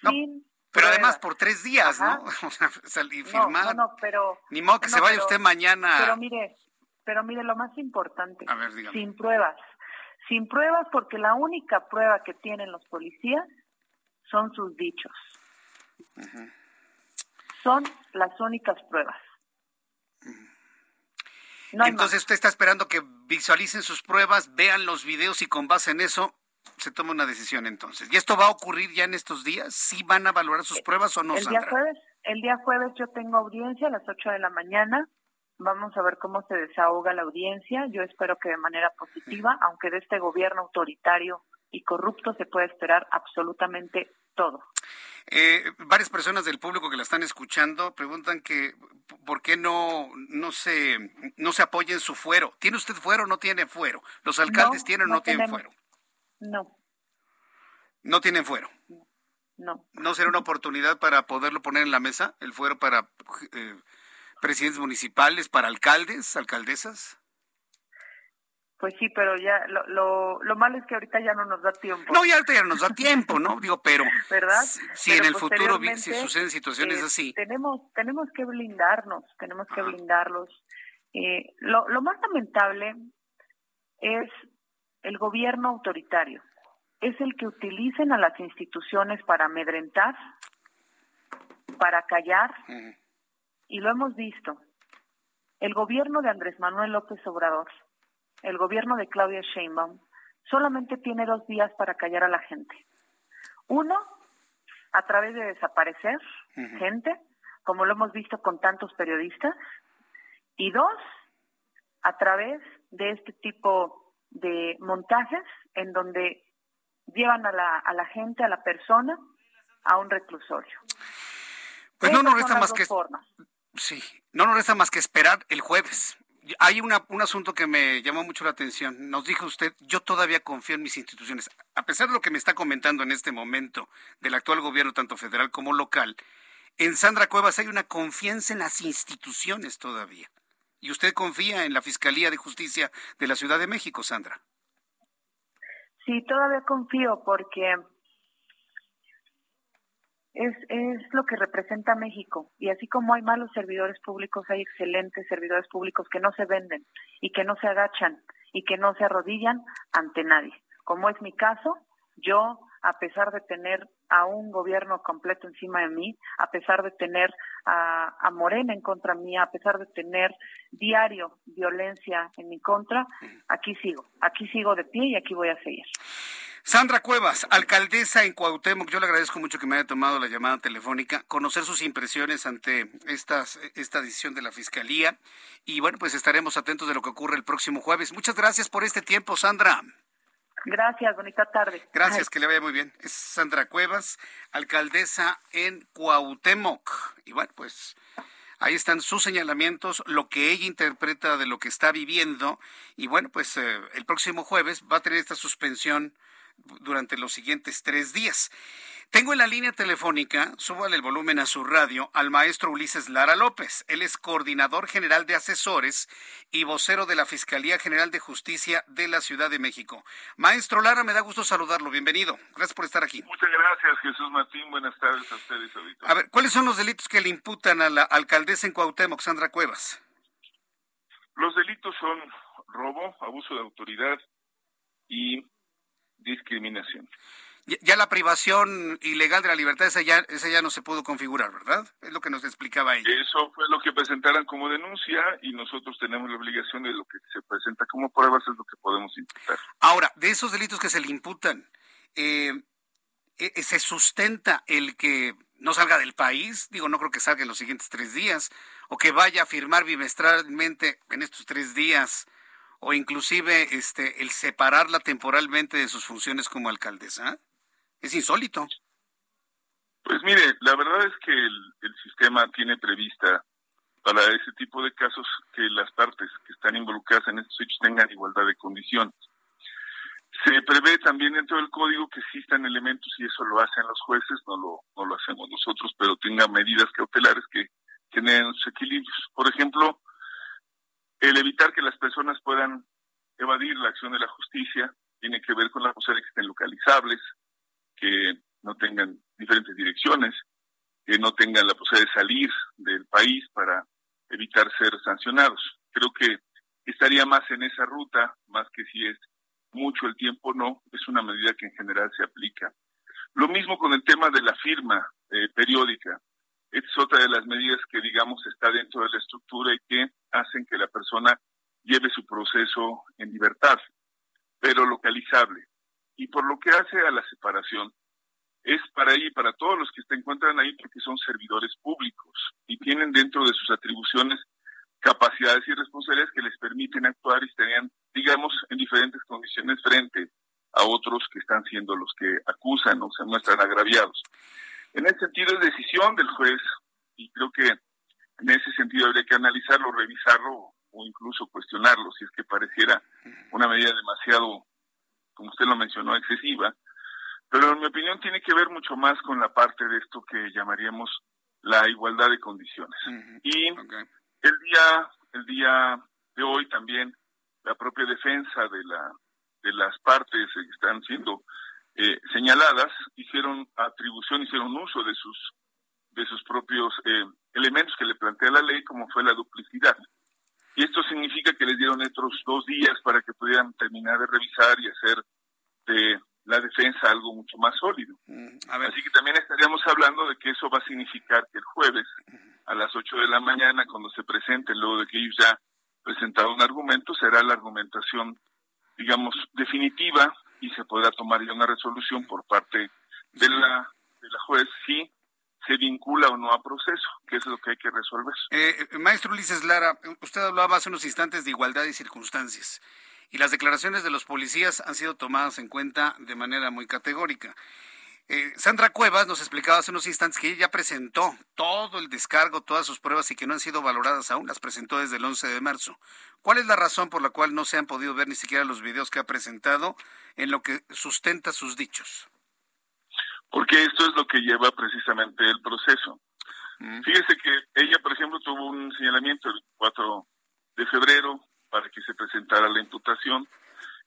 sin pero además por tres días, ¿no? O sea, salir, firmar. No, no, pero. Ni modo que se vaya usted mañana. Pero mire, pero mire, lo más importante. A ver, sin pruebas. Sin pruebas, porque la única prueba que tienen los policías son sus dichos. Son las únicas pruebas. Entonces usted está esperando que visualicen sus pruebas, vean los videos y con base en eso se toma una decisión entonces. ¿Y esto va a ocurrir ya en estos días? ¿Sí van a valorar sus pruebas o no? El día jueves, el día jueves yo tengo audiencia a las 8 de la mañana. Vamos a ver cómo se desahoga la audiencia. Yo espero que de manera positiva, aunque de este gobierno autoritario y corrupto se puede esperar absolutamente todo. Eh, varias personas del público que la están escuchando preguntan que por qué no no se no se apoya en su fuero. ¿Tiene usted fuero o no tiene fuero? ¿Los alcaldes tienen o no, tienen fuero? No. No tienen fuero. No. ¿No será una oportunidad para poderlo poner en la mesa, el fuero para eh, presidentes municipales, para alcaldes, alcaldesas? Pues sí, pero ya lo, lo, lo, malo es que ahorita ya no nos da tiempo. No, ya ahorita ya no nos da tiempo, ¿no? Digo, pero ¿verdad? Si, en el futuro si suceden situaciones eh, así. Tenemos tenemos que blindarnos, tenemos que blindarlos. Eh, lo, lo más lamentable es el gobierno autoritario. Es el que utilicen a las instituciones para amedrentar, para callar, y lo hemos visto. El gobierno de Andrés Manuel López Obrador el gobierno de Claudia Sheinbaum solamente tiene dos días para callar a la gente. Uno, a través de desaparecer gente, como lo hemos visto con tantos periodistas, y dos, a través de este tipo de montajes en donde llevan a la, a la gente, a la persona, a un reclusorio. Pues no nos resta más que sí, no nos resta más que esperar el jueves hay un asunto que me llamó mucho la atención. Nos dijo usted, yo todavía confío en mis instituciones. A pesar de lo que me está comentando en este momento del actual gobierno, tanto federal como local, en Sandra Cuevas hay una confianza en las instituciones todavía. ¿Y usted confía en la Fiscalía de Justicia de la Ciudad de México, Sandra? Sí, todavía confío porque es, es lo que representa México. Y así como hay malos servidores públicos, hay excelentes servidores públicos que no se venden y que no se agachan y que no se arrodillan ante nadie. Como es mi caso, yo, a pesar de tener a un gobierno completo encima de mí, a pesar de tener a, a Morena en contra mía, a pesar de tener diario violencia en mi contra, aquí sigo, aquí sigo de pie y aquí voy a seguir. Sandra Cuevas, alcaldesa en Cuauhtémoc, yo le agradezco mucho que me haya tomado la llamada telefónica, conocer sus impresiones ante estas, esta decisión de la Fiscalía y bueno, pues estaremos atentos de lo que ocurre el próximo jueves. Muchas gracias por este tiempo, Sandra. Gracias, bonita tarde. Gracias, que le vaya muy bien. Es Sandra Cuevas, alcaldesa en Cuauhtémoc. Y bueno, pues ahí están sus señalamientos, lo que ella interpreta de lo que está viviendo. Y bueno, pues eh, el próximo jueves va a tener esta suspensión durante los siguientes tres días. Tengo en la línea telefónica, súbale el volumen a su radio, al maestro Ulises Lara López. Él es coordinador general de asesores y vocero de la Fiscalía General de Justicia de la Ciudad de México. Maestro Lara, me da gusto saludarlo. Bienvenido. Gracias por estar aquí. Muchas gracias, Jesús Martín. Buenas tardes a ustedes ahorita. A ver, ¿cuáles son los delitos que le imputan a la alcaldesa en Cuauhtémoc, Sandra Cuevas? Los delitos son robo, abuso de autoridad y discriminación. Ya, la privación ilegal de la libertad, esa ya, esa ya no se pudo configurar, ¿verdad? Es lo que nos explicaba ella. Eso fue lo que presentaron como denuncia y nosotros tenemos la obligación de lo que se presenta como pruebas es lo que podemos imputar. Ahora, de esos delitos que se le imputan, eh, eh, ¿se sustenta el que no salga del país? Digo, no creo que salga en los siguientes tres días, o que vaya a firmar bimestralmente en estos tres días o inclusive este el separarla temporalmente de sus funciones como alcaldesa? Es insólito. Pues mire, la verdad es que el, sistema tiene prevista para ese tipo de casos que las partes que están involucradas en estos hechos tengan igualdad de condiciones. Se prevé también dentro del código que existan elementos, y eso lo hacen los jueces, no lo, no lo hacemos nosotros, pero tengan medidas cautelares que generen sus equilibrios. Por ejemplo, el evitar que las personas puedan evadir la acción de la justicia tiene que ver con la posibilidad de que estén localizables, que no tengan diferentes direcciones, que no tengan la posibilidad de salir del país para evitar ser sancionados. Creo que estaría más en esa ruta, más que si es mucho el tiempo, no, es una medida que en general se aplica. Lo mismo con el tema de la firma eh, periódica. Esta es otra de las medidas que, digamos, está dentro de la estructura y que hacen que la persona lleve su proceso en libertad, pero localizable. Y por lo que hace a la separación, es para y para todos los que se encuentran ahí porque son servidores públicos y tienen dentro de sus atribuciones capacidades y responsabilidades que les permiten actuar y estarían, digamos, en diferentes condiciones frente a otros que están siendo los que acusan o se muestran agraviados. En ese sentido es decisión del juez y creo que en ese sentido habría que analizarlo, revisarlo o incluso cuestionarlo si es que pareciera una medida demasiado, como usted lo mencionó, excesiva. Pero en mi opinión tiene que ver mucho más con la parte de esto que llamaríamos la igualdad de condiciones. Y el día el día de hoy también la propia defensa de la de las partes que están siendo eh, señaladas hicieron atribución, hicieron uso de sus de sus propios eh, elementos que le plantea la ley, como fue la duplicidad. Y esto significa que les dieron otros dos días para que pudieran terminar de revisar y hacer de la defensa algo mucho más sólido. Mm, Así que también estaríamos hablando de que eso va a significar que el jueves a las 8 de la mañana, cuando se presenten, luego de que ellos ya presentaron un argumento, será la argumentación, digamos, definitiva y se podrá tomar ya una resolución por parte de la, de la juez si se vincula o no a proceso, que es lo que hay que resolver. Eh, maestro Ulises Lara, usted hablaba hace unos instantes de igualdad y circunstancias y las declaraciones de los policías han sido tomadas en cuenta de manera muy categórica. Eh, Sandra Cuevas nos explicaba hace unos instantes que ella ya presentó todo el descargo, todas sus pruebas y que no han sido valoradas aún, las presentó desde el 11 de marzo. ¿Cuál es la razón por la cual no se han podido ver ni siquiera los videos que ha presentado en lo que sustenta sus dichos? Porque esto es lo que lleva precisamente el proceso. Mm. Fíjese que ella, por ejemplo, tuvo un señalamiento el 4 de febrero para que se presentara la imputación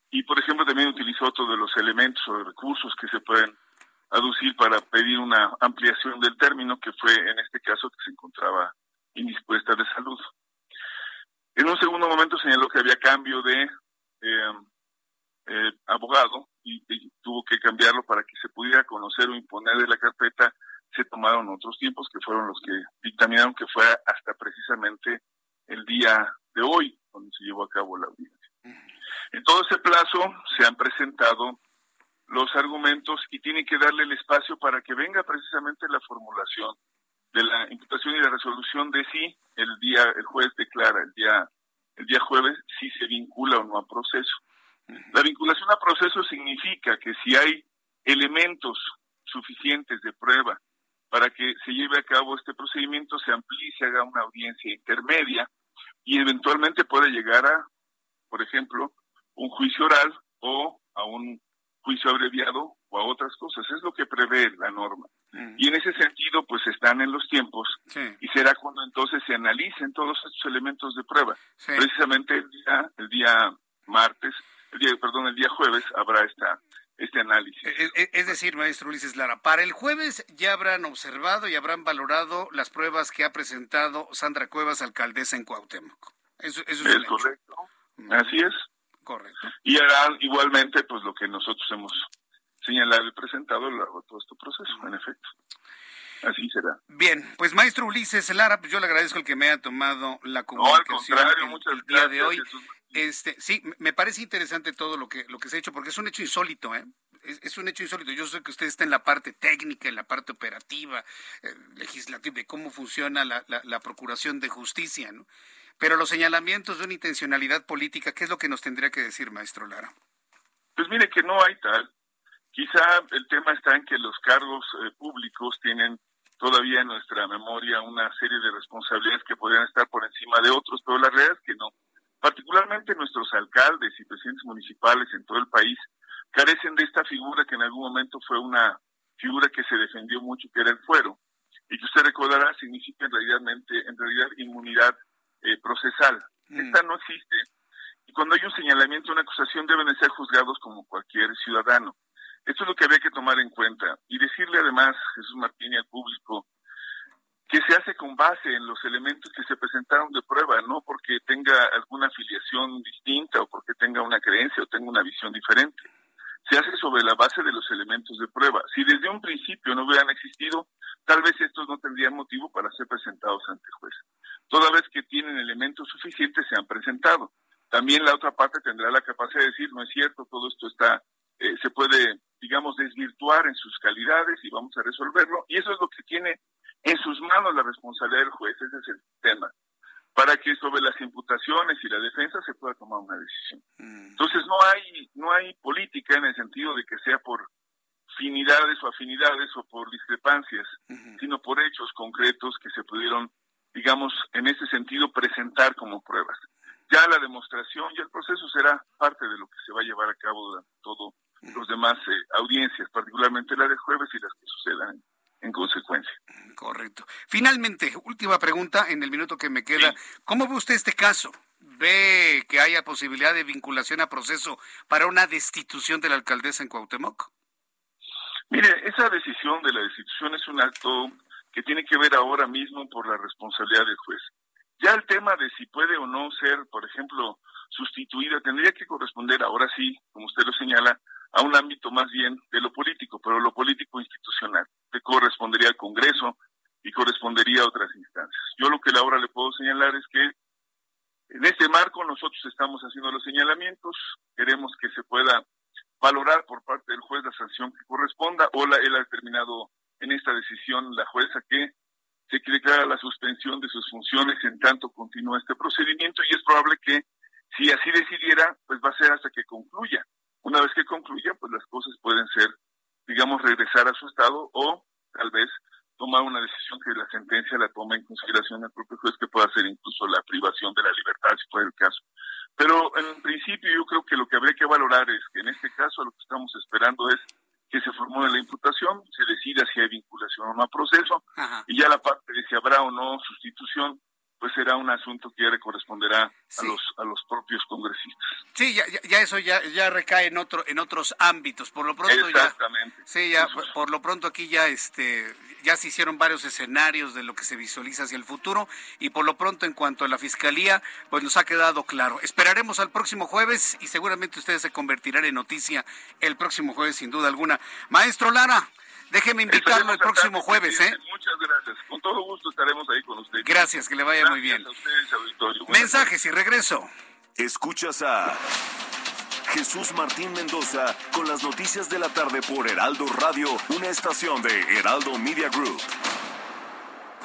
y, por ejemplo, también utilizó otro de los elementos o recursos que se pueden aducir para pedir una ampliación del término, que fue en este caso que se encontraba indispuesta de salud. En un segundo momento señaló que había cambio de eh, eh, abogado y, tuvo que cambiarlo para que se pudiera conocer o imponer de la carpeta. Se tomaron otros tiempos que fueron los que dictaminaron que fue hasta precisamente el día de hoy cuando se llevó a cabo la audiencia. En todo ese plazo se han presentado los argumentos y tiene que darle el espacio para que venga precisamente la formulación de la imputación y la resolución de si el día el juez declara el día el día jueves si se vincula o no a proceso. La vinculación a proceso significa que si hay elementos suficientes de prueba para que se lleve a cabo este procedimiento, se amplíe, se haga una audiencia intermedia y eventualmente puede llegar a, por ejemplo, un juicio oral o a un juicio abreviado o a otras cosas. Es lo que prevé la norma. Mm. Y en ese sentido, pues están en los tiempos y será cuando entonces se analicen todos estos elementos de prueba. Precisamente el día, el día martes, el día, perdón, el día jueves habrá esta este análisis. E, e, es, decir, maestro Ulises Lara, para el jueves ya habrán observado y habrán valorado las pruebas que ha presentado Sandra Cuevas, alcaldesa en Cuauhtémoc. Eso, es, correcto. Así es. Correcto. Y harán igualmente pues lo que nosotros hemos señalado y presentado a lo largo de todo este proceso, en efecto. Así será. Bien, pues maestro Ulises Lara, pues yo le agradezco el que me haya tomado la comunicación el, día de hoy. Este, sí, me parece interesante todo lo que lo que se ha hecho porque es un hecho insólito, ¿eh? Es, un hecho insólito. Yo sé que usted está en la parte técnica, en la parte operativa, eh, legislativa, de cómo funciona la, la, la procuración de justicia, ¿no? Pero los señalamientos de una intencionalidad política, ¿qué es lo que nos tendría que decir, maestro Lara? Pues mire que no hay tal. Quizá el tema está en que los cargos eh, públicos tienen todavía en nuestra memoria una serie de responsabilidades que podrían estar por encima de otros, pero la realidad es que no. Particularmente nuestros alcaldes y presidentes municipales en todo el país carecen de esta figura que en algún momento fue una figura que se defendió mucho, que era el fuero, y que usted recordará significa en realidad, en realidad inmunidad eh, procesal. Mm. Esta no existe. Y cuando hay un señalamiento, una acusación, deben de ser juzgados como cualquier ciudadano. Esto es lo que había que tomar en cuenta. Y decirle además, Jesús Martín y al público, que se hace con base en los elementos que se presentaron de prueba, no porque tenga alguna afiliación distinta o porque tenga una creencia o tenga una visión diferente. Se hace sobre la base de los elementos de prueba. Si desde un principio no hubieran existido, tal vez estos no tendrían motivo para ser presentados ante el juez toda vez que tienen elementos suficientes se han presentado. También la otra parte tendrá la capacidad de decir, no es cierto, todo esto está, eh, se puede, digamos, desvirtuar en sus calidades y vamos a resolverlo. Y eso es lo que tiene en sus manos la responsabilidad del juez, ese es el tema. para que sobre las imputaciones y la defensa se pueda tomar una decisión. Mm. Entonces no hay no hay política en el sentido de que sea por afinidades o afinidades o por discrepancias, sino por hechos concretos que se pudieron, digamos, en ese sentido presentar como pruebas. Ya la demostración y el proceso será parte de lo que se va a llevar a cabo durante todo los demás eh, audiencias, particularmente la de jueves y las que sucedan en consecuencia. Correcto. Finalmente, última pregunta en el minuto que me queda. ¿Cómo ve usted este caso? ¿Ve que haya posibilidad de vinculación a proceso para una destitución de la alcaldesa en Cuauhtémoc? Mire, esa decisión de la destitución es un acto que tiene que ver ahora mismo por la responsabilidad del juez. Ya el tema de si puede o no ser, por ejemplo, sustituida, tendría que corresponder, ahora sí, como usted lo señala, a un ámbito más bien de lo político, pero lo político institucional, que correspondería al Congreso y correspondería a otras instancias. Yo lo que ahora le puedo señalar es que en este marco nosotros estamos haciendo los señalamientos, queremos que se pueda valorar por parte del juez la sanción que corresponda o la, él ha determinado en esta decisión la jueza que se declara la suspensión de sus funciones en tanto continúa este procedimiento y es probable que si así decidiera, pues va a ser hasta que concluya. Una vez que concluya, pues las cosas pueden ser, digamos, regresar a su estado o tal vez tomar una decisión que la sentencia la tome en consideración el propio juez, que pueda ser incluso la privación de la libertad, si fuera el caso. Pero en principio yo creo que lo que habría que valorar es que en este caso lo que estamos esperando es que se formule la imputación, se decida si hay vinculación o no a proceso, y ya la parte de si habrá o no sustitución, pues será un asunto que ya le corresponderá a los a los propios congresistas. Sí, ya, ya, eso ya, ya recae en otro en otros ámbitos. Por lo pronto Exactamente. ya Sí, ya por, lo pronto aquí ya este ya se hicieron varios escenarios de lo que se visualiza hacia el futuro y por lo pronto en cuanto a la fiscalía, pues nos ha quedado claro. Esperaremos al próximo jueves y seguramente ustedes se convertirán en noticia el próximo jueves sin duda alguna. Maestro Lara, Déjeme invitarlo el próximo jueves, ¿eh? Muchas gracias. Con todo gusto estaremos ahí con usted. Gracias, que le vaya muy bien. Mensajes y regreso. Escuchas a Jesús Martín Mendoza con las noticias de la tarde por Heraldo Radio, una estación de Heraldo Media Group.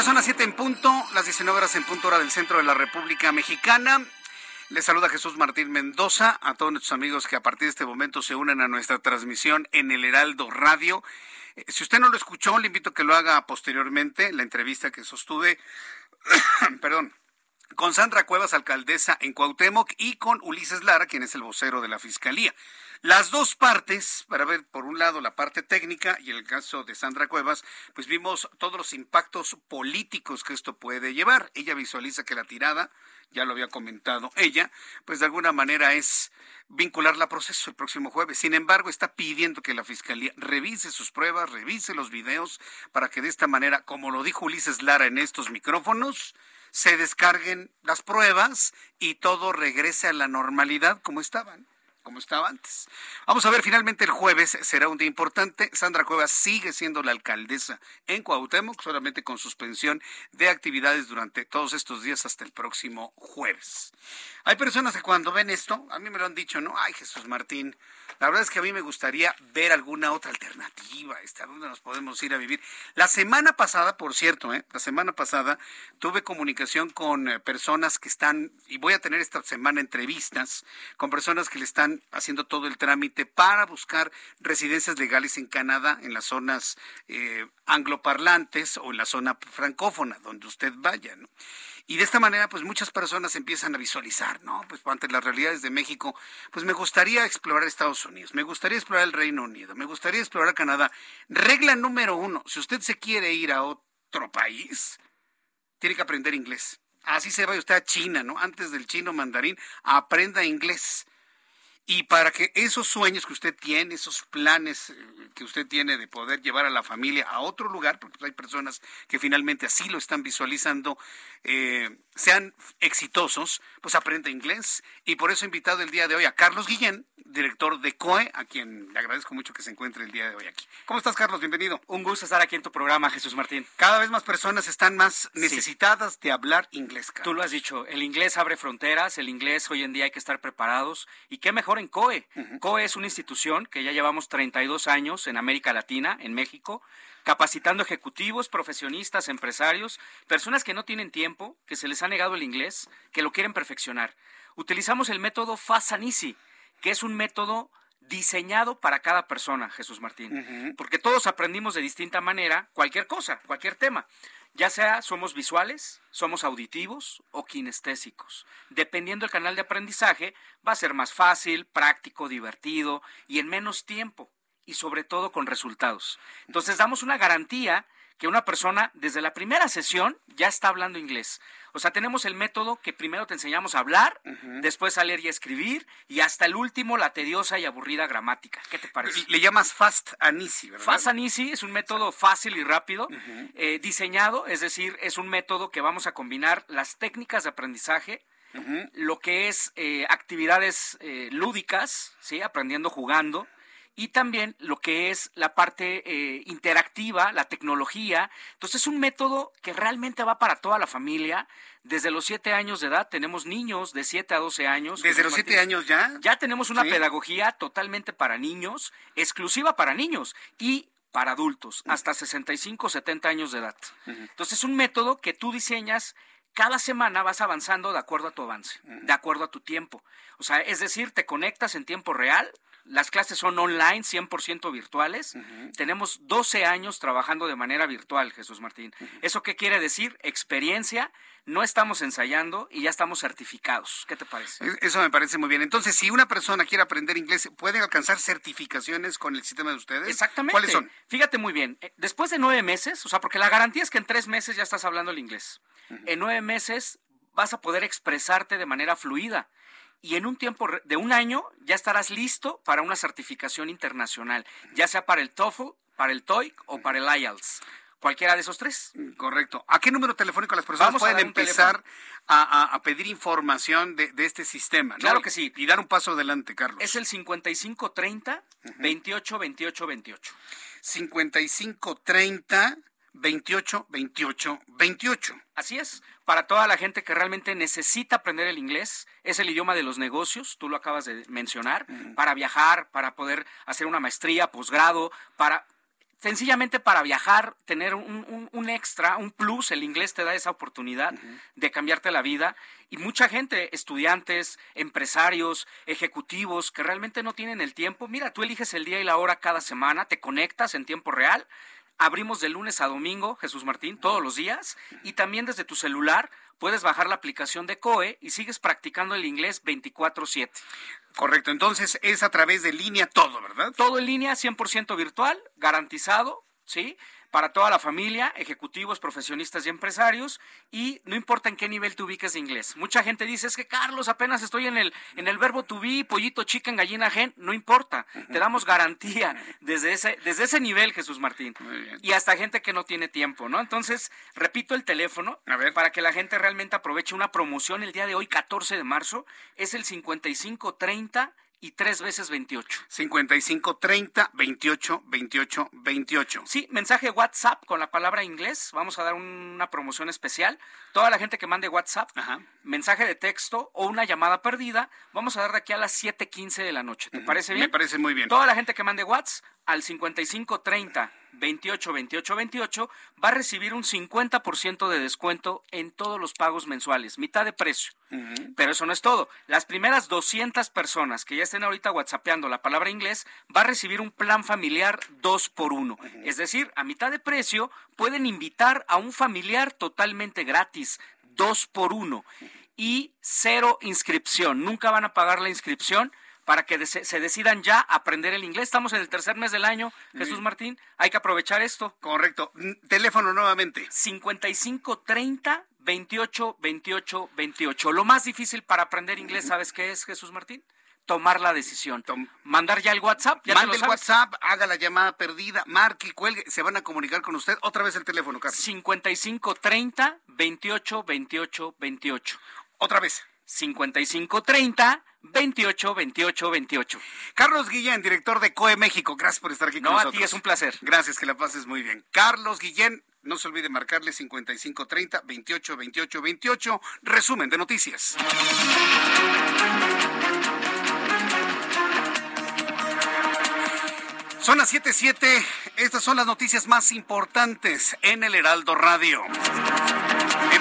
Ya son las 7 en punto, las 19 horas en punto hora del centro de la República Mexicana. Les saluda Jesús Martín Mendoza, a todos nuestros amigos que a partir de este momento se unen a nuestra transmisión en el Heraldo Radio. Eh, si usted no lo escuchó, le invito a que lo haga posteriormente, la entrevista que sostuve, perdón, con Sandra Cuevas, alcaldesa en Cuauhtémoc, y con Ulises Lara, quien es el vocero de la Fiscalía. Las dos partes, para ver por un lado la parte técnica y el caso de Sandra Cuevas, pues vimos todos los impactos políticos que esto puede llevar. Ella visualiza que la tirada, ya lo había comentado ella, pues de alguna manera es vincularla a proceso el próximo jueves. Sin embargo, está pidiendo que la Fiscalía revise sus pruebas, revise los videos, para que de esta manera, como lo dijo Ulises Lara en estos micrófonos, se descarguen las pruebas y todo regrese a la normalidad como estaban como estaba antes. Vamos a ver, finalmente el jueves será un día importante. Sandra Cuevas sigue siendo la alcaldesa en Cuauhtémoc, solamente con suspensión de actividades durante todos estos días hasta el próximo jueves. Hay personas que cuando ven esto, a mí me lo han dicho, ¿no? Ay, Jesús Martín, la verdad es que a mí me gustaría ver alguna otra alternativa, a dónde nos podemos ir a vivir. La semana pasada, por cierto, ¿eh? la semana pasada tuve comunicación con eh, personas que están, y voy a tener esta semana entrevistas con personas que le están haciendo todo el trámite para buscar residencias legales en Canadá, en las zonas eh, angloparlantes o en la zona francófona, donde usted vaya. Y de esta manera, pues muchas personas empiezan a visualizar, ¿no? Pues ante las realidades de México, pues me gustaría explorar Estados Unidos, me gustaría explorar el Reino Unido, me gustaría explorar Canadá. Regla número uno, si usted se quiere ir a otro país, tiene que aprender inglés. así se va usted a China, ¿no? Antes del chino mandarín, aprenda inglés. Y para que esos sueños que usted tiene, esos planes eh, que usted tiene de poder llevar a la familia a otro lugar, porque hay personas que finalmente así lo están visualizando, eh, sean exitosos, pues aprenda inglés. Y por eso he invitado el día de hoy a Carlos Guillén, director de COE, a quien le agradezco mucho que se encuentre el día de hoy aquí. ¿Cómo estás, Carlos? Bienvenido. Un gusto estar aquí en tu programa, Jesús Martín. Cada vez más personas están más necesitadas de hablar inglés. Carlos. Tú lo has dicho, el inglés abre fronteras, el inglés hoy en día hay que estar preparados. ¿Y qué mejor en COE? COE es una institución que ya llevamos 32 años en América Latina, en México, capacitando ejecutivos, profesionistas, empresarios, personas que no tienen tiempo, que se les ha negado el inglés, que lo quieren perfeccionar. Utilizamos el método Fast and Easy que es un método diseñado para cada persona, Jesús Martín, porque todos aprendimos de distinta manera cualquier cosa, cualquier tema. Ya sea somos visuales, somos auditivos o kinestésicos. Dependiendo del canal de aprendizaje, va a ser más fácil, práctico, divertido y en menos tiempo y sobre todo con resultados. Entonces damos una garantía que una persona desde la primera sesión ya está hablando inglés. O sea, tenemos el método que primero te enseñamos a hablar, después a leer y escribir, y hasta el último la tediosa y aburrida gramática. ¿Qué te parece? Le llamas Fast and Easy, ¿verdad? Fast and Easy es un método fácil y rápido, eh, diseñado, es decir, es un método que vamos a combinar las técnicas de aprendizaje, lo que es eh, actividades eh, lúdicas, ¿sí? aprendiendo jugando, y también lo que es la parte eh, interactiva, la tecnología. Entonces es un método que realmente va para toda la familia. Desde los siete años de edad tenemos niños de 7 a 12 años. ¿Desde los siete años ya? Ya tenemos una pedagogía totalmente para niños, exclusiva para niños y para adultos, hasta 65, 70 años de edad. Entonces es un método que tú diseñas cada semana vas avanzando de acuerdo a tu avance, de acuerdo a tu tiempo. O sea, es decir, te conectas en tiempo real, las clases son online, 100% virtuales. Tenemos 12 años trabajando de manera virtual, Jesús Martín. ¿Eso qué quiere decir? Experiencia. No estamos ensayando y ya estamos certificados. ¿Qué te parece? Eso me parece muy bien. Entonces, si una persona quiere aprender inglés, ¿puede alcanzar certificaciones con el sistema de ustedes? Exactamente. ¿Cuáles son? Fíjate muy bien. Eh, después de nueve meses, o sea, porque la garantía es que en tres meses ya estás hablando el inglés. En nueve meses vas a poder expresarte de manera fluida y en un tiempo de un año ya estarás listo para una certificación internacional, ya sea para el TOEFL, para el TOEIC o para el IELTS. Cualquiera de esos tres. Mm, correcto. ¿A qué número telefónico las personas pueden empezar a, pedir información de, este sistema? Claro que sí. Y dar un paso adelante, Carlos. Es el 5530 28 28 28. 5530 28 28 28. Así es, para toda la gente que realmente necesita aprender el inglés, es el idioma de los negocios, tú lo acabas de mencionar, para viajar, para poder hacer una maestría, posgrado, para sencillamente para viajar, tener un, extra, un plus, el inglés te da esa oportunidad de cambiarte la vida. Y mucha gente, estudiantes, empresarios, ejecutivos, que realmente no tienen el tiempo, mira, tú eliges el día y la hora cada semana, te conectas en tiempo real Abrimos de lunes a domingo, Jesús Martín, todos los días. Y también desde tu celular puedes bajar la aplicación de COE y sigues practicando el inglés 24/7. Correcto, entonces es a través de línea todo, ¿verdad? Todo en línea, 100% virtual, garantizado, ¿sí? Para toda la familia, ejecutivos, profesionistas y empresarios, y no importa en qué nivel te ubiques de inglés. Mucha gente dice, es que Carlos, apenas estoy en el, en el verbo to be, pollito, chicken, gallina, gen, no importa, te damos garantía desde ese, desde ese nivel, Jesús Martín. Y hasta gente que no tiene tiempo, ¿no? Entonces, repito el teléfono, para que la gente realmente aproveche una promoción el día de hoy, 14 de marzo, es el 5530 y tres veces 28. 55 30 28 28 28. Sí, mensaje WhatsApp con la palabra inglés. Vamos a dar una promoción especial. Toda la gente que mande WhatsApp, mensaje de texto o una llamada perdida, vamos a dar de aquí a las 7:15 de la noche. ¿Te parece bien? Me parece muy bien. Toda la gente que mande WhatsApp al 55 30 28 28 28 va a recibir un 50% de descuento en todos los pagos mensuales, mitad de precio. Pero eso no es todo. Las primeras 200 personas que ya estén ahorita whatsappeando la palabra inglés va a recibir un plan familiar 2 por 1. Es decir, a mitad de precio pueden invitar a un familiar totalmente gratis, 2 por 1. Y cero inscripción. Nunca van a pagar la inscripción para que se decidan ya aprender el inglés. Estamos en el tercer mes del año, Jesús Martín. Hay que aprovechar esto. Correcto. Teléfono nuevamente. 5530 28 28 28. Lo más difícil para aprender inglés, ¿sabes qué es, Jesús Martín? tomar la decisión. Mandar ya el WhatsApp. ¿Ya Mande el WhatsApp, haga la llamada perdida, marque, cuelgue, se van a comunicar con usted. Otra vez el teléfono, Carlos. 5530 28 28 28. Otra vez. 5530 28 28 28. Carlos Guillén, director de COE México. Gracias por estar aquí con nosotros. No, a ti es un placer. Gracias, que la pases muy bien. Carlos Guillén, no se olvide marcarle 5530 28 28 28. Resumen de noticias. Son las 7:07. Estas son las noticias más importantes en el Heraldo Radio.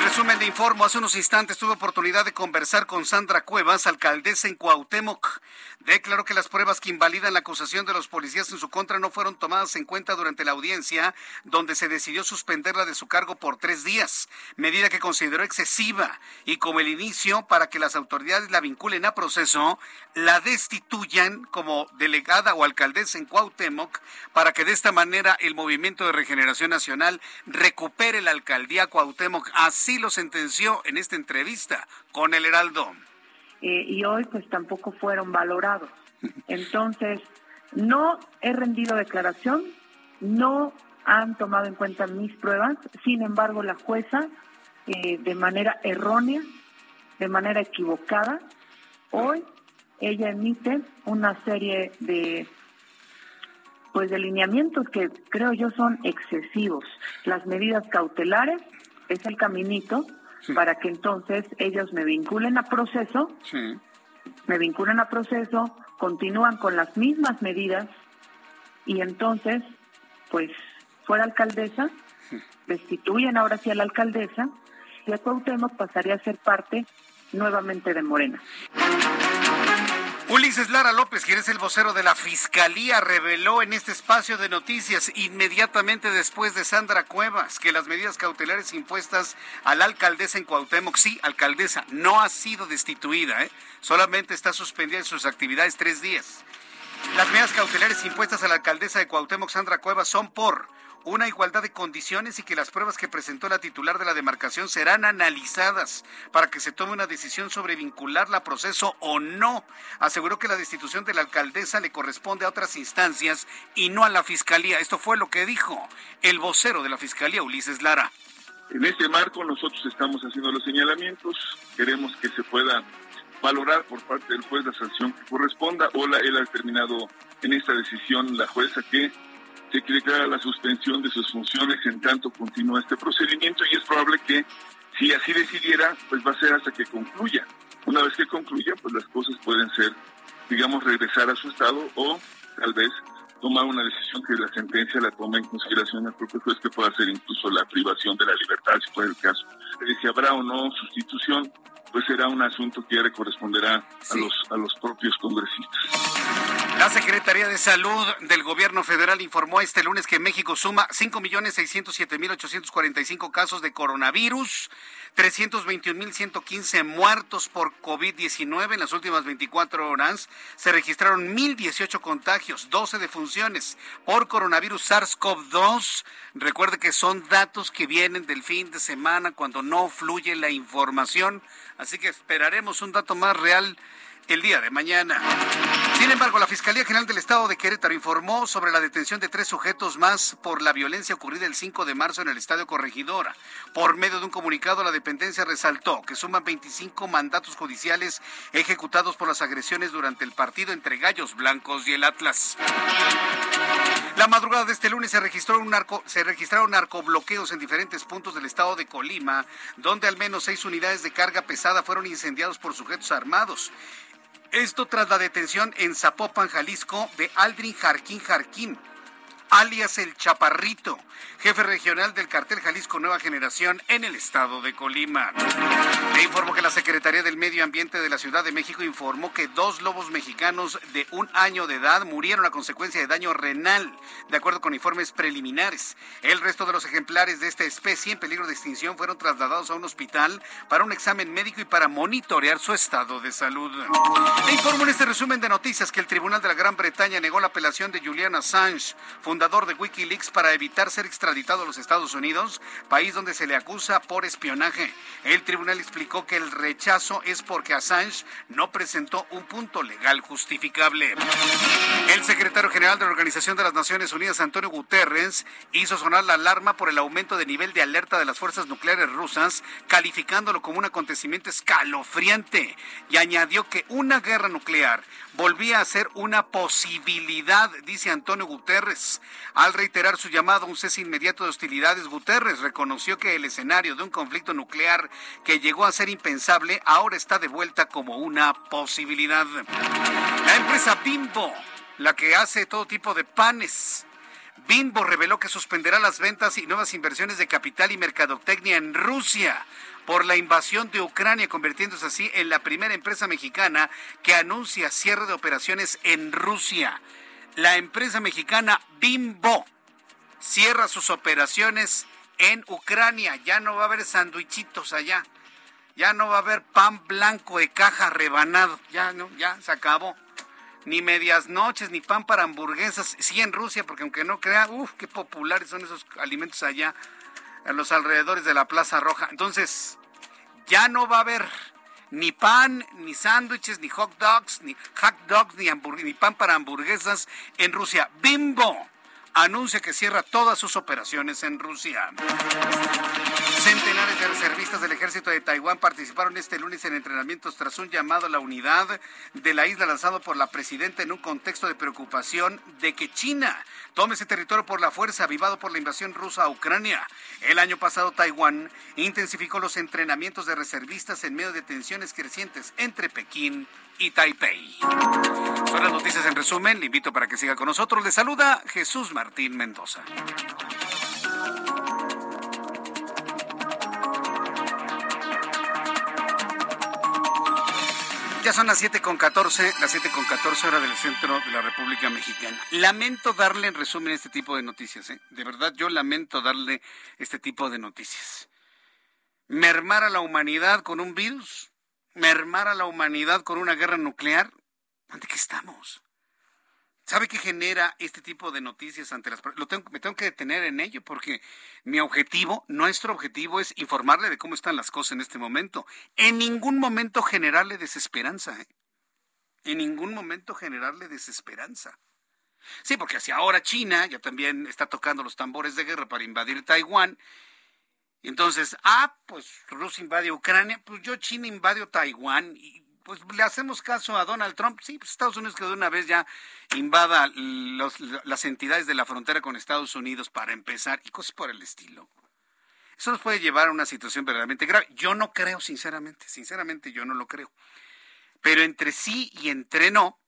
En resumen de informo, hace unos instantes tuve oportunidad de conversar con Sandra Cuevas, alcaldesa en Cuauhtémoc. Declaró que las pruebas que invalidan la acusación de los policías en su contra no fueron tomadas en cuenta durante la audiencia, donde se decidió suspenderla de su cargo por tres días, medida que consideró excesiva y como el inicio para que las autoridades la vinculen a proceso, la destituyan como delegada o alcaldesa en Cuauhtémoc para que de esta manera el Movimiento de Regeneración Nacional recupere la alcaldía Cuauhtémoc. Así lo sentenció en esta entrevista con el Heraldo. Eh, y hoy pues tampoco fueron valorados. Entonces, no he rendido declaración, no han tomado en cuenta mis pruebas, sin embargo la jueza eh, de manera errónea, de manera equivocada, hoy ella emite una serie de pues de lineamientos que creo yo son excesivos. Las medidas cautelares es el caminito para que entonces ellos me vinculen a proceso, me vinculen a proceso, continúan con las mismas medidas y entonces, pues, fuera alcaldesa, destituyen ahora sí a la alcaldesa y a Cuauhtémoc pasaría a ser parte nuevamente de Morena. Ulises Lara López, quien es el vocero de la Fiscalía, reveló en este espacio de noticias inmediatamente después de Sandra Cuevas que las medidas cautelares impuestas a la alcaldesa en Cuauhtémoc, sí, alcaldesa, no ha sido destituida, ¿eh? solamente está suspendida en sus actividades tres días. Las medidas cautelares impuestas a la alcaldesa de Cuauhtémoc, Sandra Cuevas, son por una igualdad de condiciones y que las pruebas que presentó la titular de la demarcación serán analizadas para que se tome una decisión sobre vincularla a proceso o no. Aseguró que la destitución de la alcaldesa le corresponde a otras instancias y no a la fiscalía. Esto fue lo que dijo el vocero de la fiscalía, Ulises Lara. En este marco nosotros estamos haciendo los señalamientos, queremos que se pueda valorar por parte del juez la sanción que corresponda o la, él ha determinado en esta decisión la jueza que se declara la suspensión de sus funciones en tanto continúa este procedimiento y es probable que si así decidiera, pues va a ser hasta que concluya. Una vez que concluya, pues las cosas pueden ser, digamos, regresar a su estado o tal vez tomar una decisión que la sentencia la tome en consideración el propio juez, que pueda ser incluso la privación de la libertad, si fuera el caso. Si habrá o no sustitución, pues será un asunto que ya le corresponderá a, los, a los propios congresistas. La Secretaría de Salud del Gobierno Federal informó este lunes que México suma 5.607.845 casos de coronavirus, 321.115 muertos por COVID-19 en las últimas 24 horas. Se registraron 1.018 contagios, 12 defunciones por coronavirus SARS-CoV-2. Recuerde que son datos que vienen del fin de semana cuando no fluye la información. Así que esperaremos un dato más real el día de mañana. Sin embargo, la Fiscalía General del Estado de Querétaro informó sobre la detención de tres sujetos más por la violencia ocurrida el 5 de marzo en el Estadio Corregidora. Por medio de un comunicado, la dependencia resaltó que suman 25 mandatos judiciales ejecutados por las agresiones durante el partido entre Gallos Blancos y el Atlas. La madrugada de este lunes se, registró un narco, se registraron narcobloqueos en diferentes puntos del estado de Colima, donde al menos seis unidades de carga pesada fueron incendiados por sujetos armados. Esto tras la detención en Zapopan, Jalisco, de Aldrin Jarquín Jarquín, alias El Chaparrito, jefe regional del cartel Jalisco Nueva Generación en el estado de Colima. Le informo que la Secretaría del Medio Ambiente de la Ciudad de México informó que dos lobos mexicanos de un año de edad murieron a consecuencia de daño renal, de acuerdo con informes preliminares. El resto de los ejemplares de esta especie en peligro de extinción fueron trasladados a un hospital para un examen médico y para monitorear su estado de salud. Le informo en este resumen de noticias que el Tribunal de la Gran Bretaña negó la apelación de Julian Assange, de Wikileaks para evitar ser extraditado a los Estados Unidos, país donde se le acusa por espionaje. El tribunal explicó que el rechazo es porque Assange no presentó un punto legal justificable. El secretario general de la Organización de las Naciones Unidas, Antonio Guterres, hizo sonar la alarma por el aumento de nivel de alerta de las fuerzas nucleares rusas, calificándolo como un acontecimiento escalofriante y añadió que una guerra nuclear volvía a ser una posibilidad, dice Antonio Guterres. Al reiterar su llamado a un cese inmediato de hostilidades, Guterres reconoció que el escenario de un conflicto nuclear que llegó a ser impensable ahora está de vuelta como una posibilidad. La empresa Bimbo, la que hace todo tipo de panes, Bimbo reveló que suspenderá las ventas y nuevas inversiones de capital y mercadotecnia en Rusia por la invasión de Ucrania, convirtiéndose así en la primera empresa mexicana que anuncia cierre de operaciones en Rusia. La empresa mexicana Bimbo cierra sus operaciones en Ucrania. Ya no va a haber sandwichitos allá. Ya no va a haber pan blanco de caja rebanado. Ya no, ya se acabó ni medias noches, ni pan para hamburguesas. Sí en Rusia, porque aunque no crea, uff, qué populares son esos alimentos allá, en los alrededores de la Plaza Roja. Entonces, ya no va a haber ni pan, ni sándwiches, ni hot dogs, ni hot dogs, ni, ni pan para hamburguesas en Rusia. ¡Bimbo! Anuncia que cierra todas sus operaciones en Rusia. Centenares de reservistas del ejército de Taiwán participaron este lunes en entrenamientos tras un llamado a la unidad de la isla lanzado por la presidenta en un contexto de preocupación de que China tome ese territorio por la fuerza avivado por la invasión rusa a Ucrania. El año pasado Taiwán intensificó los entrenamientos de reservistas en medio de tensiones crecientes entre Pekín y Taipei. Son las noticias en resumen. Le invito para que siga con nosotros. Le saluda Jesús Martín Mendoza. Ya son las 7 con 14, las 7 con 14 horas del centro de la República Mexicana. Lamento darle en resumen este tipo de noticias, ¿eh? De verdad, yo lamento darle este tipo de noticias. Mermar a la humanidad con un virus, mermar a la humanidad con una guerra nuclear, ¿ante qué estamos? ¿Sabe qué genera este tipo de noticias ante las lo tengo, me tengo que detener en ello porque mi objetivo, nuestro objetivo es informarle de cómo están las cosas en este momento. En ningún momento generarle desesperanza. ¿eh? En ningún momento generarle desesperanza. Sí, porque hacia ahora China ya también está tocando los tambores de guerra para invadir Taiwán. Entonces, ah, pues Rusia invade Ucrania, pues yo China invade Taiwán y pues le hacemos caso a Donald Trump. Sí, pues Estados Unidos que de una vez ya invada las entidades de la frontera con Estados Unidos para empezar y cosas por el estilo. Eso nos puede llevar a una situación verdaderamente grave. Yo no creo, sinceramente, sinceramente yo no lo creo. Pero entre sí y entre no,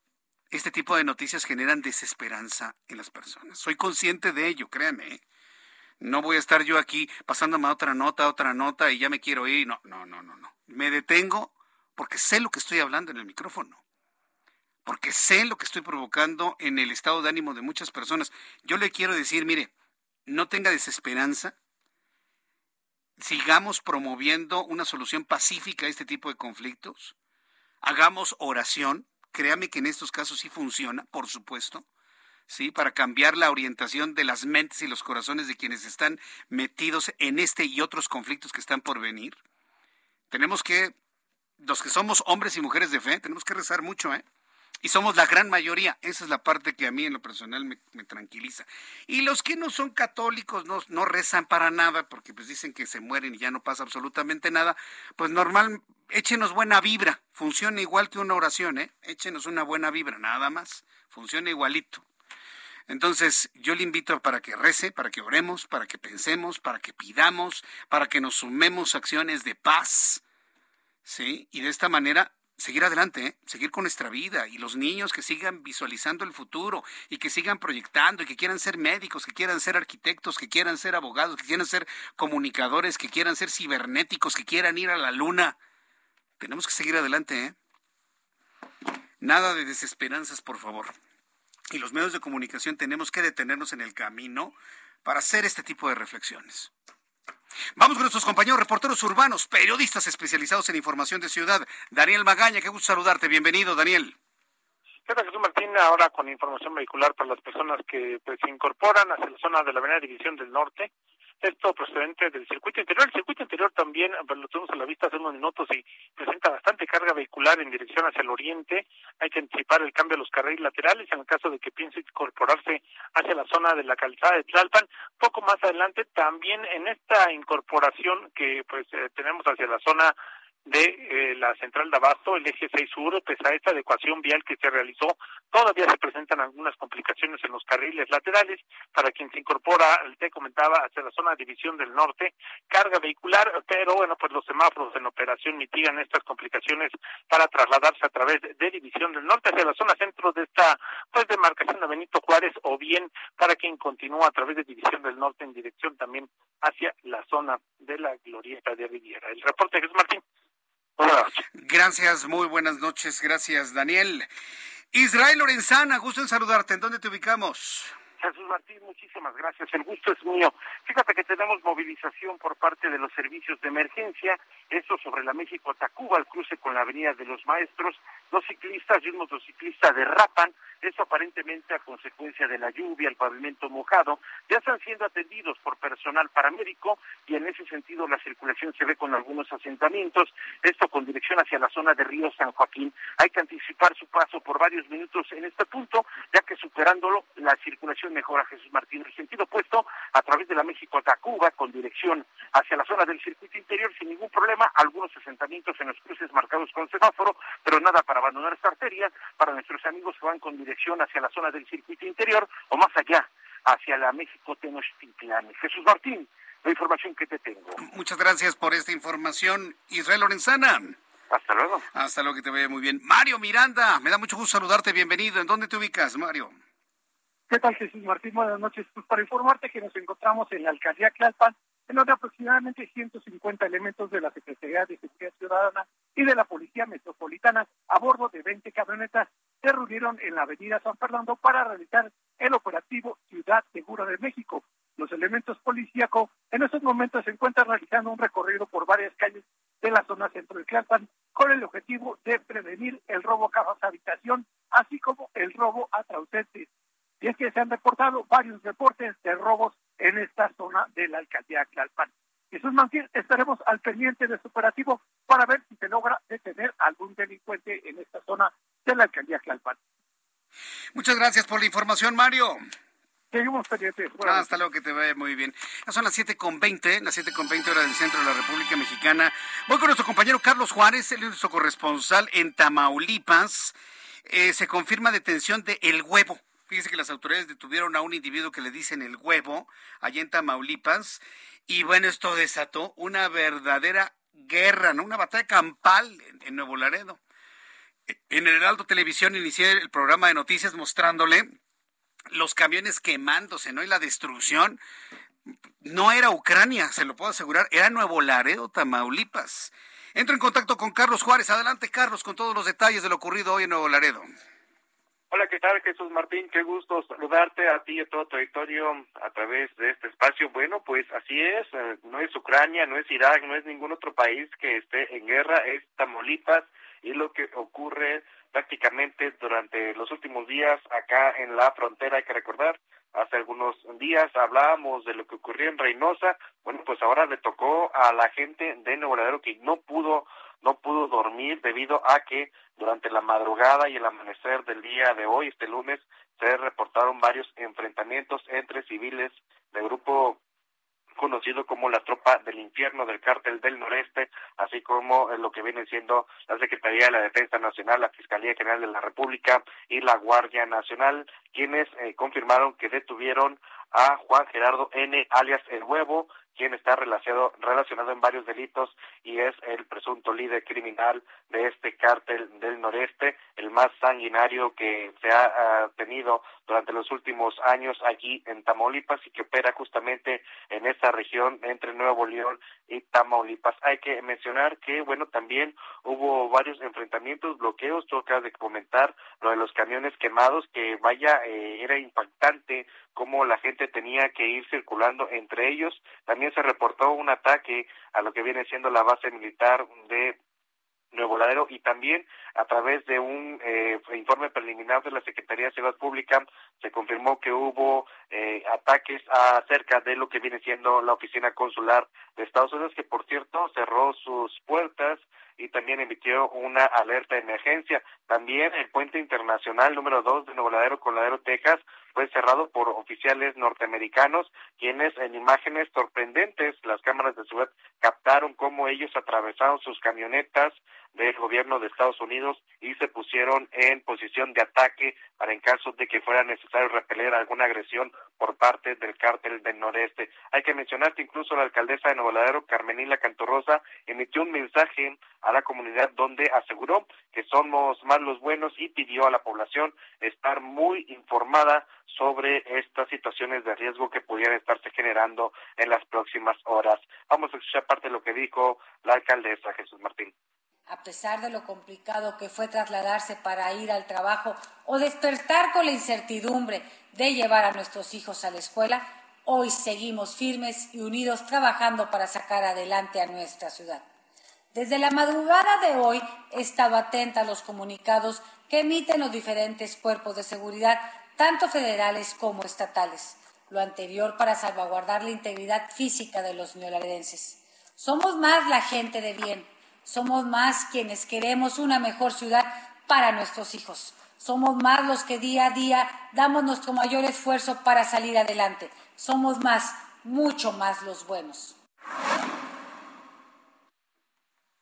este tipo de noticias generan desesperanza en las personas. Soy consciente de ello, créanme. ¿eh? No voy a estar yo aquí pasándome a otra nota, otra nota y ya me quiero ir. No, no, no, no, no. Me detengo porque sé lo que estoy hablando en el micrófono, porque sé lo que estoy provocando en el estado de ánimo de muchas personas. Yo le quiero decir, mire, no tenga desesperanza, sigamos promoviendo una solución pacífica a este tipo de conflictos, hagamos oración, créame que en estos casos sí funciona, por supuesto, ¿sí? Para cambiar la orientación de las mentes y los corazones de quienes están metidos en este y otros conflictos que están por venir. Tenemos que los que somos hombres y mujeres de fe, tenemos que rezar mucho, ¿eh? Y somos la gran mayoría. Esa es la parte que a mí en lo personal me, tranquiliza. Y los que no son católicos no, no, rezan para nada porque pues dicen que se mueren y ya no pasa absolutamente nada. Pues normal, échenos buena vibra. Funciona igual que una oración, ¿eh? Échenos una buena vibra, nada más. Funciona igualito. Entonces, yo le invito para que rece, para que oremos, para que pensemos, para que pidamos, para que nos sumemos acciones de paz ¿sí? Y de esta manera seguir adelante, ¿eh? seguir con nuestra vida y los niños que sigan visualizando el futuro y que sigan proyectando y que quieran ser médicos, que quieran ser arquitectos, que quieran ser abogados, que quieran ser comunicadores, que quieran ser cibernéticos, que quieran ir a la luna. Tenemos que seguir adelante, ¿eh? Nada de desesperanzas, por favor. Y los medios de comunicación tenemos que detenernos en el camino para hacer este tipo de reflexiones. Vamos con nuestros compañeros reporteros urbanos, periodistas especializados en información de ciudad. Daniel Magaña, qué gusto saludarte. Bienvenido, Daniel. ¿Qué tal, Jesús Martín? Ahora con información vehicular para las personas que pues, se incorporan hacia la zona de la Avenida División del Norte. Esto procedente del circuito interior. El circuito interior también pues, lo tuvimos a la vista hace unos minutos y presenta bastante carga vehicular en dirección hacia el oriente. Hay que anticipar el cambio de los carriles laterales en el caso de que piense incorporarse hacia la zona de la calzada de Tlalpan. Poco más adelante, también en esta incorporación que pues eh, tenemos hacia la zona de eh, la central de Abasto, el eje 6 sur, pese a esta adecuación vial que se realizó, todavía se presentan algunas complicaciones en los carriles laterales. Para quien se incorpora, te comentaba, hacia la zona de división del norte, carga vehicular, pero bueno, pues los semáforos en operación mitigan estas complicaciones para trasladarse a través de división del norte hacia la zona centro de esta pues demarcación de Benito Juárez o bien para quien continúa a través de división del norte en dirección también hacia la zona de la glorieta de Riviera. El reporte es Martín. Gracias, muy buenas noches. Gracias, Daniel. Israel Lorenzana, gusto en saludarte. ¿En dónde te ubicamos? Jesús Martín, muchísimas gracias. El gusto es mío. Fíjate que tenemos movilización por parte de los servicios de emergencia, eso sobre la México-Tacuba, al cruce con la Avenida de los Maestros. Los ciclistas y un motociclista derrapan, eso aparentemente a consecuencia de la lluvia, el pavimento mojado. Ya están siendo atendidos por personal paramédico y en ese sentido la circulación se ve con algunos asentamientos, esto con dirección hacia la zona de Río San Joaquín. Hay que anticipar su paso por varios minutos en este punto, ya que superándolo la circulación mejora Jesús Martín. En el sentido opuesto, a través de la México-Tacuba, con dirección hacia la zona del circuito interior, sin ningún problema, algunos asentamientos en los cruces marcados con semáforo, pero nada para abandonar esta arteria, para nuestros amigos que van con dirección hacia la zona del circuito interior o más allá, hacia la México-Tenochtitlán. Jesús Martín, la información que te tengo. Muchas gracias por esta información, Israel Lorenzana. Hasta luego. Hasta luego, que te vaya muy bien. Mario Miranda, me da mucho gusto saludarte, bienvenido. ¿En dónde te ubicas, Mario? ¿Qué tal, Jesús Martín? Buenas noches. Pues para informarte que nos encontramos en la alcaldía Tlalpan, en donde aproximadamente 150 elementos de la Secretaría de Seguridad Ciudadana y de la Policía Metropolitana a bordo de 20 camionetas se reunieron en la avenida San Fernando para realizar el operativo Ciudad Segura de México. Los elementos policíacos en estos momentos se encuentran realizando un recorrido por varias calles de la zona centro de Tlalpan con el objetivo de prevenir el robo a casas habitación, así como el robo a trautentes y es que se han reportado varios reportes de robos en esta zona de la alcaldía Tlalpan. Jesús Martín, estaremos al pendiente de este operativo para ver si se logra detener algún delincuente en esta zona de la alcaldía Tlalpan. Muchas gracias por la información, Mario. Seguimos pendientes. hasta luego, que te vaya muy bien. Ya son las 7.20, las 7.20 horas del centro de la República Mexicana. Voy con nuestro compañero Carlos Juárez, él es nuestro corresponsal en Tamaulipas. Eh, se confirma detención de El Huevo. Fíjese que las autoridades detuvieron a un individuo que le dicen el huevo, allá en Tamaulipas, y bueno, esto desató una verdadera guerra, ¿no? Una batalla campal en, Nuevo Laredo. En el Heraldo Televisión inicié el programa de noticias mostrándole los camiones quemándose, ¿no? Y la destrucción. No era Ucrania, se lo puedo asegurar, era Nuevo Laredo, Tamaulipas. Entro en contacto con Carlos Juárez. Adelante, Carlos, con todos los detalles de lo ocurrido hoy en Nuevo Laredo. Hola, ¿qué tal Jesús Martín? Qué gusto saludarte a ti y a todo tu auditorio a través de este espacio. Bueno, pues así es, eh, no es Ucrania, no es Irak, no es ningún otro país que esté en guerra, es Tamaulipas y lo que ocurre prácticamente durante los últimos días acá en la frontera, hay que recordar, hace algunos días hablábamos de lo que ocurrió en Reynosa, bueno, pues ahora le tocó a la gente de Nuevo Laredo que no pudo no pudo dormir debido a que durante la madrugada y el amanecer del día de hoy, este lunes, se reportaron varios enfrentamientos entre civiles del grupo conocido como la tropa del infierno del cártel del noreste, así como lo que viene siendo la Secretaría de la Defensa Nacional, la Fiscalía General de la República y la Guardia Nacional, quienes eh, confirmaron que detuvieron a Juan Gerardo N. alias El Huevo, quien está relacionado, relacionado en varios delitos y es el presunto líder criminal de este cártel del noreste, el más sanguinario que se ha tenido durante los últimos años aquí en Tamaulipas y que opera justamente en esta región entre Nuevo León y Tamaulipas. Hay que mencionar que, bueno, también hubo varios enfrentamientos, bloqueos, tú acabas de comentar lo de los camiones quemados, que vaya, eh, era impactante cómo la gente tenía que ir circulando entre ellos. También se reportó un ataque a lo que viene siendo la base militar de Nuevo Ladero y también a través de un eh, informe preliminar de la Secretaría de Seguridad Pública se confirmó que hubo eh, ataques acerca de lo que viene siendo la oficina consular de Estados Unidos, que por cierto cerró sus puertas y también emitió una alerta de emergencia. También el puente internacional número 2 de Nuevo Ladero, Coladero, Texas, fue cerrado por oficiales norteamericanos, quienes en imágenes sorprendentes, las cámaras de seguridad captaron cómo ellos atravesaron sus camionetas del gobierno de Estados Unidos y se pusieron en posición de ataque para en caso de que fuera necesario repeler alguna agresión por parte del cártel del noreste. Hay que mencionar que incluso la alcaldesa de Nuevo Carmenila Cantorrosa, emitió un mensaje a la comunidad donde aseguró que somos más los buenos y pidió a la población estar muy informada sobre estas situaciones de riesgo que pudieran estarse generando en las próximas horas. Vamos a escuchar parte de lo que dijo la alcaldesa Jesús Martín a pesar de lo complicado que fue trasladarse para ir al trabajo o despertar con la incertidumbre de llevar a nuestros hijos a la escuela, hoy seguimos firmes y unidos trabajando para sacar adelante a nuestra ciudad. Desde la madrugada de hoy he estado atenta a los comunicados que emiten los diferentes cuerpos de seguridad, tanto federales como estatales. Lo anterior para salvaguardar la integridad física de los neolaredenses. Somos más la gente de bien, somos más quienes queremos una mejor ciudad para nuestros hijos. Somos más los que día a día damos nuestro mayor esfuerzo para salir adelante. Somos más, mucho más los buenos.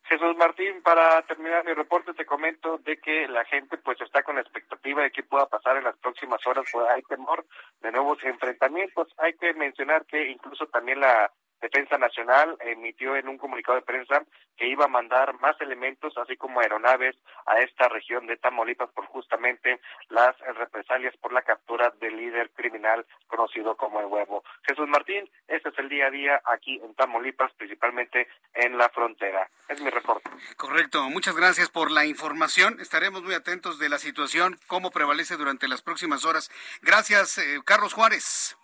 Jesús Martín, para terminar mi reporte te comento de que la gente pues está con la expectativa de qué pueda pasar en las próximas horas, pues hay temor de nuevos enfrentamientos. Hay que mencionar que incluso también la Defensa Nacional emitió en un comunicado de prensa que iba a mandar más elementos, así como aeronaves, a esta región de Tamaulipas por justamente las represalias por la captura del líder criminal conocido como el huevo. Jesús Martín, este es el día a día aquí en Tamaulipas, principalmente en la frontera. Es mi reporte. Correcto, muchas gracias por la información. Estaremos muy atentos de la situación, cómo prevalece durante las próximas horas. Gracias, eh, Carlos Juárez.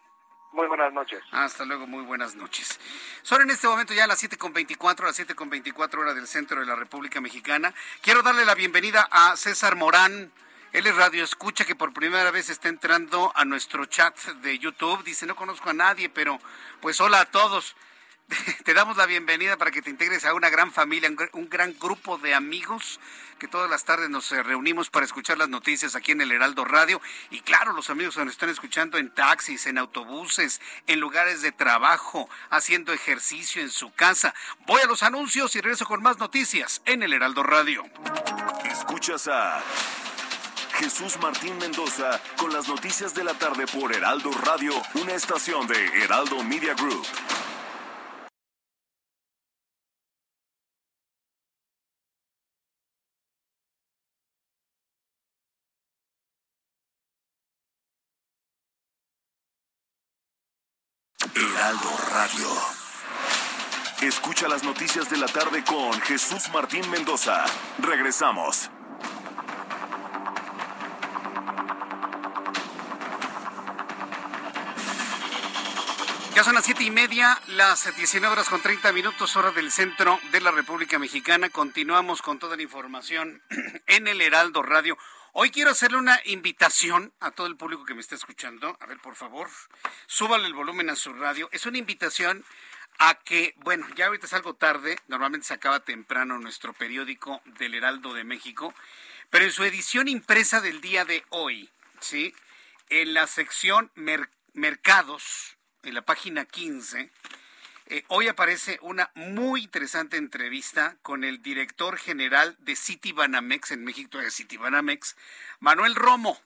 Muy buenas noches. Hasta luego, muy buenas noches. Son en este momento ya las 7.24, las 7.24 horas del centro de la República Mexicana. Quiero darle la bienvenida a César Morán. Él es Radio Escucha, que por primera vez está entrando a nuestro chat de YouTube. Dice, no conozco a nadie, pero pues hola a todos. te damos la bienvenida para que te integres a una gran familia, un gran grupo de amigos que todas las tardes nos eh, reunimos para escuchar las noticias aquí en el Heraldo Radio. Y claro, los amigos que nos están escuchando en taxis, en autobuses, en lugares de trabajo, haciendo ejercicio en su casa. Voy a los anuncios y regreso con más noticias en el Heraldo Radio. Escuchas a... Jesús Martín Mendoza con las noticias de la tarde por Heraldo Radio, una estación de Heraldo Media Group. Noticias de la tarde con Jesús Martín Mendoza. Regresamos. Ya son las siete y media, las 19 horas con 30 minutos, hora del centro de la República Mexicana. Continuamos con toda la información en el Heraldo Radio. Hoy quiero hacerle una invitación a todo el público que me está escuchando. A ver, por favor, súbale el volumen a su radio. Es una invitación a que, bueno, ya ahorita es algo tarde, normalmente se acaba temprano nuestro periódico del Heraldo de México, pero en su edición impresa del día de hoy, ¿sí? En la sección Mercados, en la página 15, eh, hoy aparece una muy interesante entrevista con el director general de Citibanamex en México, de Citibanamex, Manuel Romo.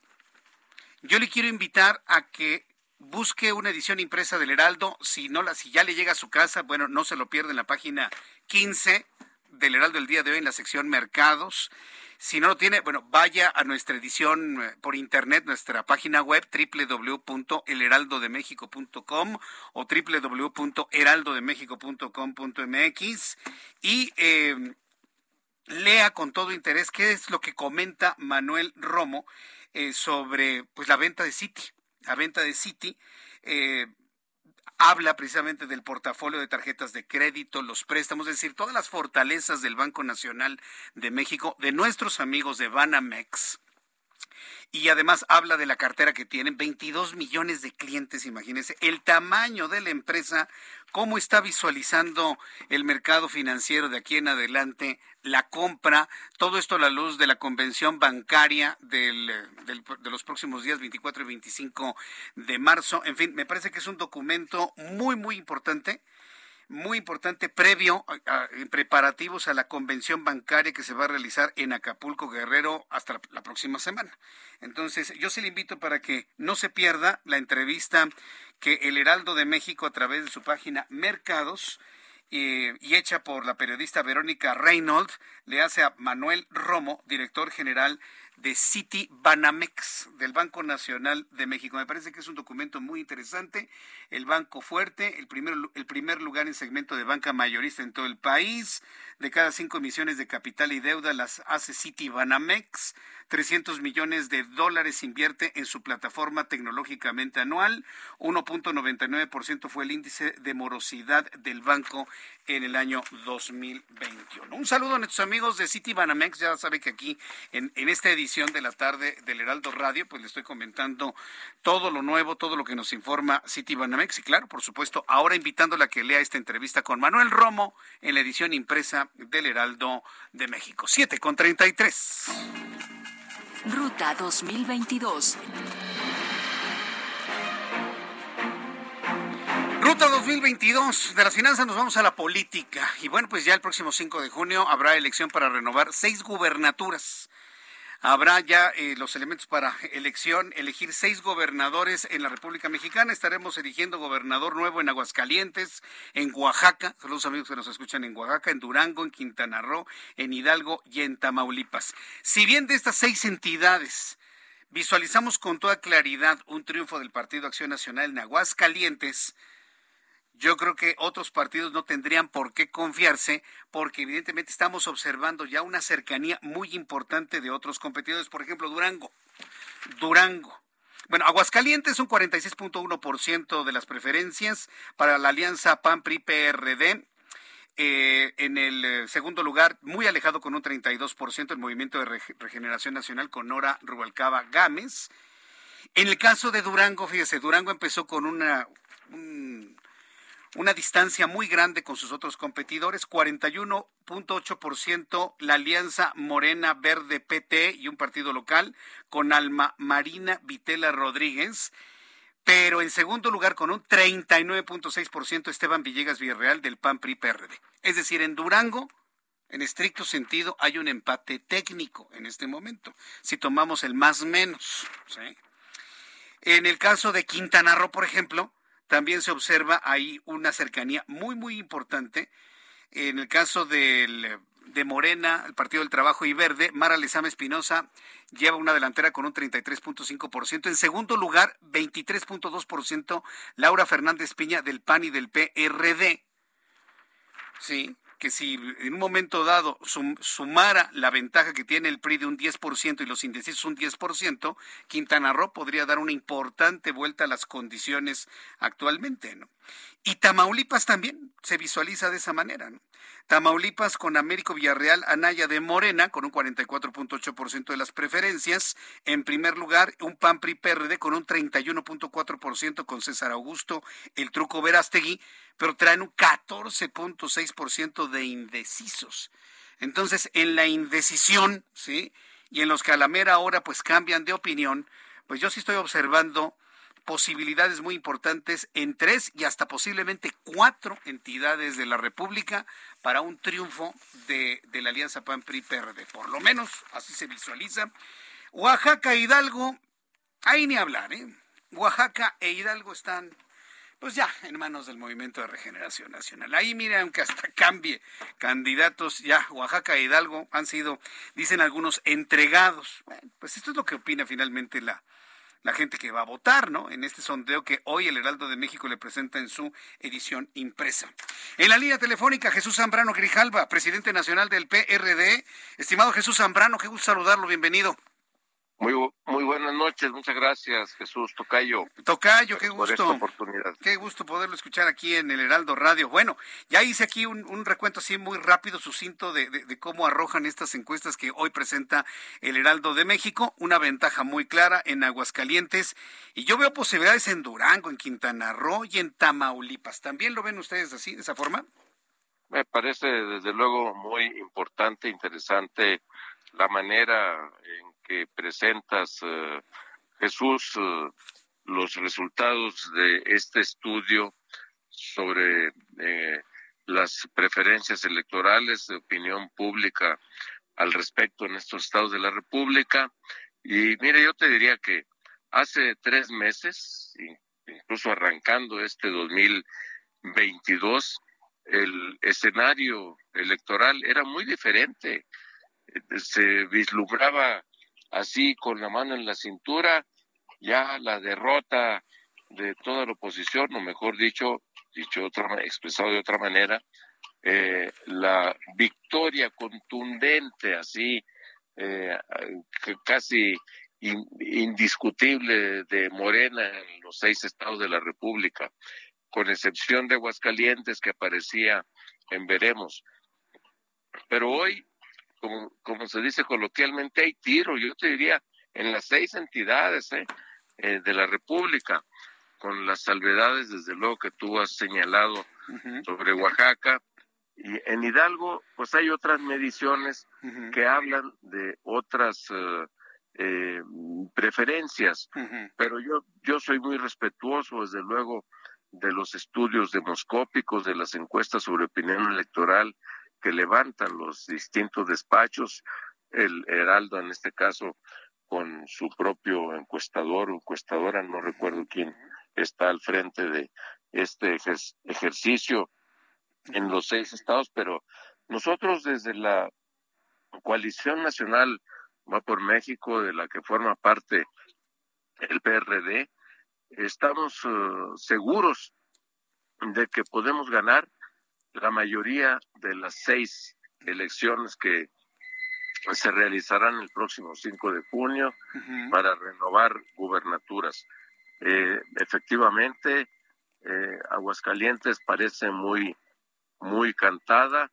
Yo le quiero invitar a que busque una edición impresa del Heraldo. Si, no la, si ya le llega a su casa, bueno, no se lo pierde en la página 15 del Heraldo el día de hoy en la sección Mercados. Si no lo tiene, bueno, vaya a nuestra edición eh, por internet, nuestra página web www.elheraldodemexico.com o www.heraldodemexico.com.mx y eh, lea con todo interés qué es lo que comenta Manuel Romo eh, sobre pues la venta de City, la venta de City. habla precisamente del portafolio de tarjetas de crédito, los préstamos, es decir, todas las fortalezas del Banco Nacional de México, de nuestros amigos de Banamex y además habla de la cartera que tienen, 22 millones de clientes, imagínense, el tamaño de la empresa, cómo está visualizando el mercado financiero de aquí en adelante, la compra, todo esto a la luz de la convención bancaria del, de los próximos días 24 y 25 de marzo. En fin, me parece que es un documento muy, muy importante muy importante previo a, preparativos a la convención bancaria que se va a realizar en Acapulco Guerrero hasta la, próxima semana. Entonces, yo se le invito para que no se pierda la entrevista que el Heraldo de México a través de su página Mercados eh, y hecha por la periodista Verónica Reynolds le hace a Manuel Romo, director general de City Banamex del Banco Nacional de México. Me parece que es un documento muy interesante. El banco fuerte, el primer, el primer lugar en segmento de banca mayorista en todo el país. De cada cinco emisiones de capital y deuda las hace City Banamex. 300 millones de dólares invierte en su plataforma tecnológicamente anual. 1.99% fue el índice de morosidad del banco en el año 2021. Un saludo a nuestros amigos de City Banamex. Ya sabe que aquí en, esta edición de la tarde del Heraldo Radio, pues le estoy comentando todo lo nuevo, todo lo que nos informa City Banamex. Y claro, por supuesto, ahora invitándola a que lea esta entrevista con Manuel Romo en la edición impresa del Heraldo de México. 7 con 33. Ruta 2022. Ruta 2022. De las finanzas nos vamos a la política. Y bueno, pues ya el próximo 5 de junio habrá elección para renovar seis gubernaturas. Habrá ya eh, los elementos para elección, elegir seis gobernadores en la República Mexicana. Estaremos eligiendo gobernador nuevo en Aguascalientes, en Oaxaca, saludos amigos que nos escuchan en Oaxaca, en Durango, en Quintana Roo, en Hidalgo y en Tamaulipas. Si bien de estas seis entidades visualizamos con toda claridad un triunfo del Partido Acción Nacional en Aguascalientes, yo creo que otros partidos no tendrían por qué confiarse porque evidentemente estamos observando ya una cercanía muy importante de otros competidores. Por ejemplo, Durango. Durango. Bueno, Aguascalientes un 46.1% de las preferencias para la alianza PAN-PRI-PRD. Eh, en el eh, segundo lugar, muy alejado con un 32%, el Movimiento de Regeneración Nacional con Nora Rubalcaba Gámez. En el caso de Durango, fíjese, Durango empezó con una, una distancia muy grande con sus otros competidores, 41.8% la Alianza Morena Verde PT y un partido local con Alma Marina Vitela Rodríguez, pero en segundo lugar con un 39.6% Esteban Villegas Villarreal del PAN PRI. Es decir, en Durango en estricto sentido hay un empate técnico en este momento, si tomamos el más menos. En el caso de Quintana Roo, por ejemplo, también se observa ahí una cercanía muy, muy importante. En el caso de Morena, el Partido del Trabajo y Verde, Mara Lezama Espinosa lleva una delantera con un 33.5%. En segundo lugar, 23.2%, Laura Fernández Piña del PAN y del PRD. Sí, que si en un momento dado sumara la ventaja que tiene el PRI de un 10% y los indecisos un 10%, Quintana Roo podría dar una importante vuelta a las condiciones actualmente, ¿no? Y Tamaulipas también se visualiza de esa manera. ¿no? Tamaulipas con Américo Villarreal, Anaya de Morena, con un 44.8% de las preferencias. En primer lugar, un PAN PRI PRD con un 31.4% con César Augusto, el truco Verástegui, pero traen un 14.6% de indecisos. Entonces, en la indecisión, ¿sí? Y en los que a la mera hora pues cambian de opinión, pues yo sí estoy observando posibilidades muy importantes en tres y hasta posiblemente cuatro entidades de la República para un triunfo de, la Alianza PAN-PRI-PRD. Por lo menos así se visualiza. Oaxaca e Hidalgo, ahí ni hablar, ¿eh? Oaxaca e Hidalgo están pues ya en manos del Movimiento de Regeneración Nacional. Ahí miren, aunque hasta cambie candidatos, ya Oaxaca e Hidalgo han sido, dicen algunos, entregados. Bueno, pues esto es lo que opina finalmente la, la gente que va a votar, ¿no? En este sondeo que hoy el Heraldo de México le presenta en su edición impresa. En la línea telefónica, Jesús Zambrano Grijalva, presidente nacional del PRD. Estimado Jesús Zambrano, qué gusto saludarlo, bienvenido. Muy, muy buenas noches, muchas gracias Jesús Tocayo. Tocayo, qué gusto. Por esta oportunidad. Qué gusto poderlo escuchar aquí en el Heraldo Radio. Bueno, ya hice aquí un, recuento así muy rápido, sucinto de, de, cómo arrojan estas encuestas que hoy presenta el Heraldo de México. Una ventaja muy clara en Aguascalientes y yo veo posibilidades en Durango, en Quintana Roo y en Tamaulipas. ¿También lo ven ustedes así, de esa forma? Me parece desde luego muy importante, interesante la manera en presentas, eh, Jesús, eh, los resultados de este estudio sobre eh, las preferencias electorales de opinión pública al respecto en estos estados de la República. Y mire, yo te diría que hace tres meses, incluso arrancando este 2022, el escenario electoral era muy diferente. Se vislumbraba así con la mano en la cintura ya la derrota de toda la oposición, o mejor dicho, dicho otra, expresado de otra manera, eh, la victoria contundente, así, eh, casi indiscutible de Morena en los seis estados de la República con excepción de Aguascalientes que aparecía en Veremos. Pero hoy, como, como se dice coloquialmente, hay tiro, yo te diría, en las seis entidades ¿eh? Eh, de la República, con las salvedades, desde luego, que tú has señalado sobre Oaxaca. Y en Hidalgo, pues hay otras mediciones que hablan de otras eh, preferencias, pero yo, yo soy muy respetuoso, desde luego, de los estudios demoscópicos, de las encuestas sobre opinión electoral que levantan los distintos despachos, el Heraldo en este caso con su propio encuestador o encuestadora, no recuerdo quién está al frente de este ejercicio en los seis estados, pero nosotros desde la coalición nacional va por México, de la que forma parte el PRD, estamos eh, seguros de que podemos ganar la mayoría de las seis elecciones que se realizarán el próximo 5 de junio para renovar gubernaturas. Eh, efectivamente, eh, Aguascalientes parece muy, muy cantada.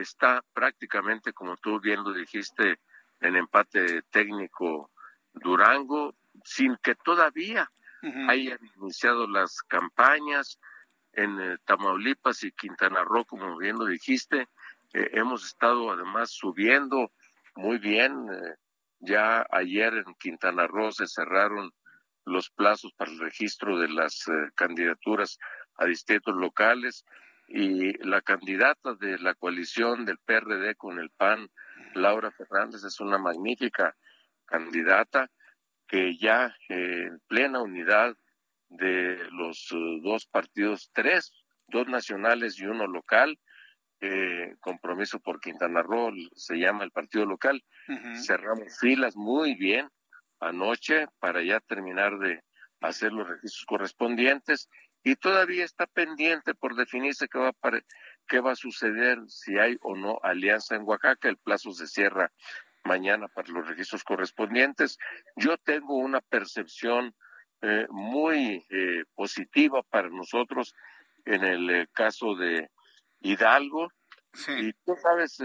está prácticamente, como tú bien lo dijiste, en empate técnico Durango, sin que todavía hayan iniciado las campañas en eh, Tamaulipas y Quintana Roo, como bien lo dijiste. Eh, hemos estado además subiendo muy bien. Eh, ya ayer en Quintana Roo se cerraron los plazos para el registro de las candidaturas a distritos locales y la candidata de la coalición del PRD con el PAN, Laura Fernández, es una magnífica candidata que ya en plena unidad de los eh, dos partidos, tres, dos nacionales y uno local, eh, compromiso por Quintana Roo, se llama el partido local, cerramos filas muy bien anoche para ya terminar de hacer los registros correspondientes y todavía está pendiente por definirse qué va a, qué va a suceder si hay o no alianza en Oaxaca. El plazo se cierra mañana para los registros correspondientes. Yo tengo una percepción eh, muy eh, positiva para nosotros en el eh, caso de Hidalgo. Y tú sabes,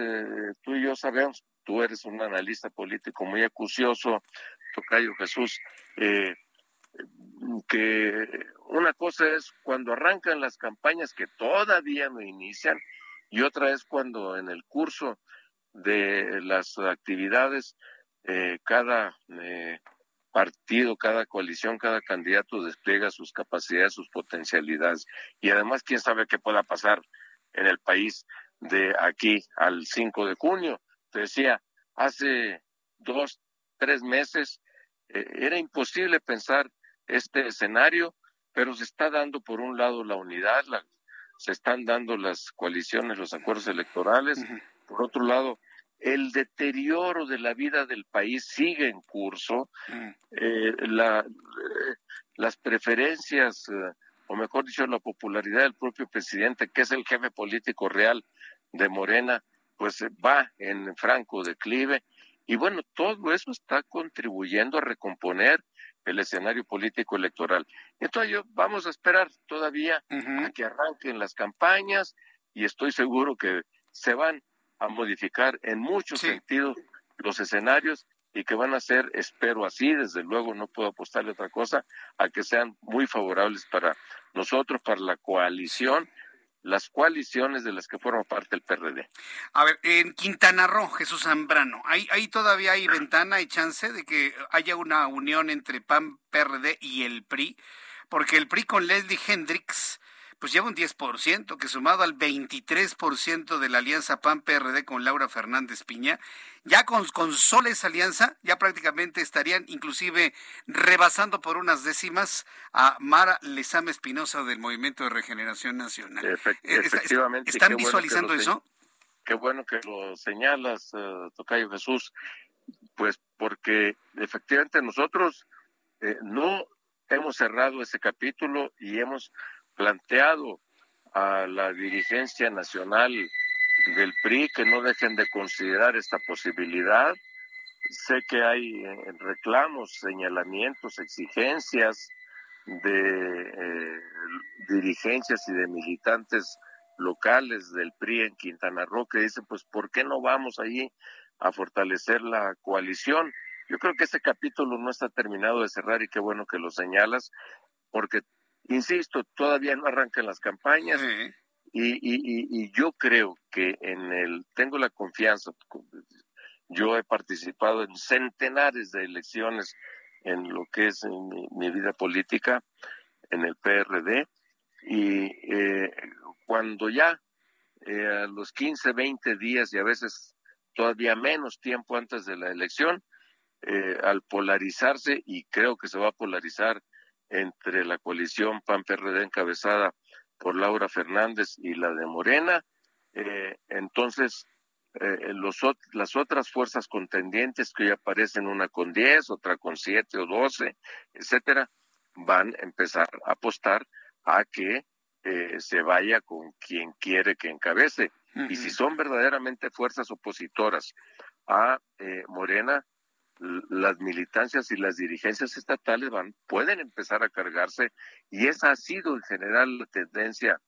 tú y yo sabemos, tú eres un analista político muy acucioso, Tocayo Jesús, que una cosa es cuando arrancan las campañas que todavía no inician y otra es cuando en el curso de las actividades, eh, cada eh, partido, cada coalición, cada candidato despliega sus capacidades, sus potencialidades. Y además, quién sabe qué pueda pasar en el país de aquí al 5 de junio. Te decía, hace dos, tres meses eh, era imposible pensar este escenario, pero se está dando por un lado la unidad, se están dando las coaliciones, los acuerdos electorales, por otro lado, el deterioro de la vida del país sigue en curso, mm. eh, la, eh, las preferencias, eh, o mejor dicho, la popularidad del propio presidente, que es el jefe político real de Morena, pues va en franco declive Y bueno, todo eso está contribuyendo a recomponer el escenario político electoral. Entonces yo, vamos a esperar todavía a que arranquen las campañas y estoy seguro que se van a modificar en muchos sentidos los escenarios y que van a ser, espero así, desde luego no puedo apostarle otra cosa, a que sean muy favorables para nosotros, para la coalición, las coaliciones de las que forma parte el PRD. A ver, en Quintana Roo, Jesús Zambrano, ¿ahí, ahí todavía hay ventana, y chance de que haya una unión entre PAN, PRD y el PRI? Porque el PRI con Leslie Hendricks pues lleva un 10%, que sumado al 23% de la alianza PAN-PRD con Laura Fernández Piña, ya con, con sola esa alianza, ya prácticamente estarían inclusive rebasando por unas décimas a Mara Lezama Espinosa del Movimiento de Regeneración Nacional. Eh, efectivamente. ¿Están visualizando eso? Qué bueno que lo señalas, uh, Tocayo Jesús, pues porque efectivamente nosotros eh, no hemos cerrado ese capítulo y hemos planteado a la dirigencia nacional del PRI que no dejen de considerar esta posibilidad. Sé que hay eh, reclamos, señalamientos, exigencias de eh, dirigencias y de militantes locales del PRI en Quintana Roo que dicen, pues, ¿por qué no vamos allí a fortalecer la coalición? Yo creo que este capítulo no está terminado de cerrar y qué bueno que lo señalas, porque Insisto, todavía no arrancan las campañas y, y, yo creo que en el, tengo la confianza, yo he participado en centenares de elecciones en lo que es mi, vida política, en el PRD, y eh, cuando ya eh, a los 15, 20 días y a veces todavía menos tiempo antes de la elección, eh, al polarizarse, y creo que se va a polarizar entre la coalición PAN-PRD encabezada por Laura Fernández y la de Morena. Eh, entonces, eh, los, las otras fuerzas contendientes que hoy aparecen, una con 10, otra con 7 o 12, etcétera, van a empezar a apostar a que eh, se vaya con quien quiere que encabece. Y si son verdaderamente fuerzas opositoras a Morena, las militancias y las dirigencias estatales van, pueden empezar a cargarse y esa ha sido en general la tendencia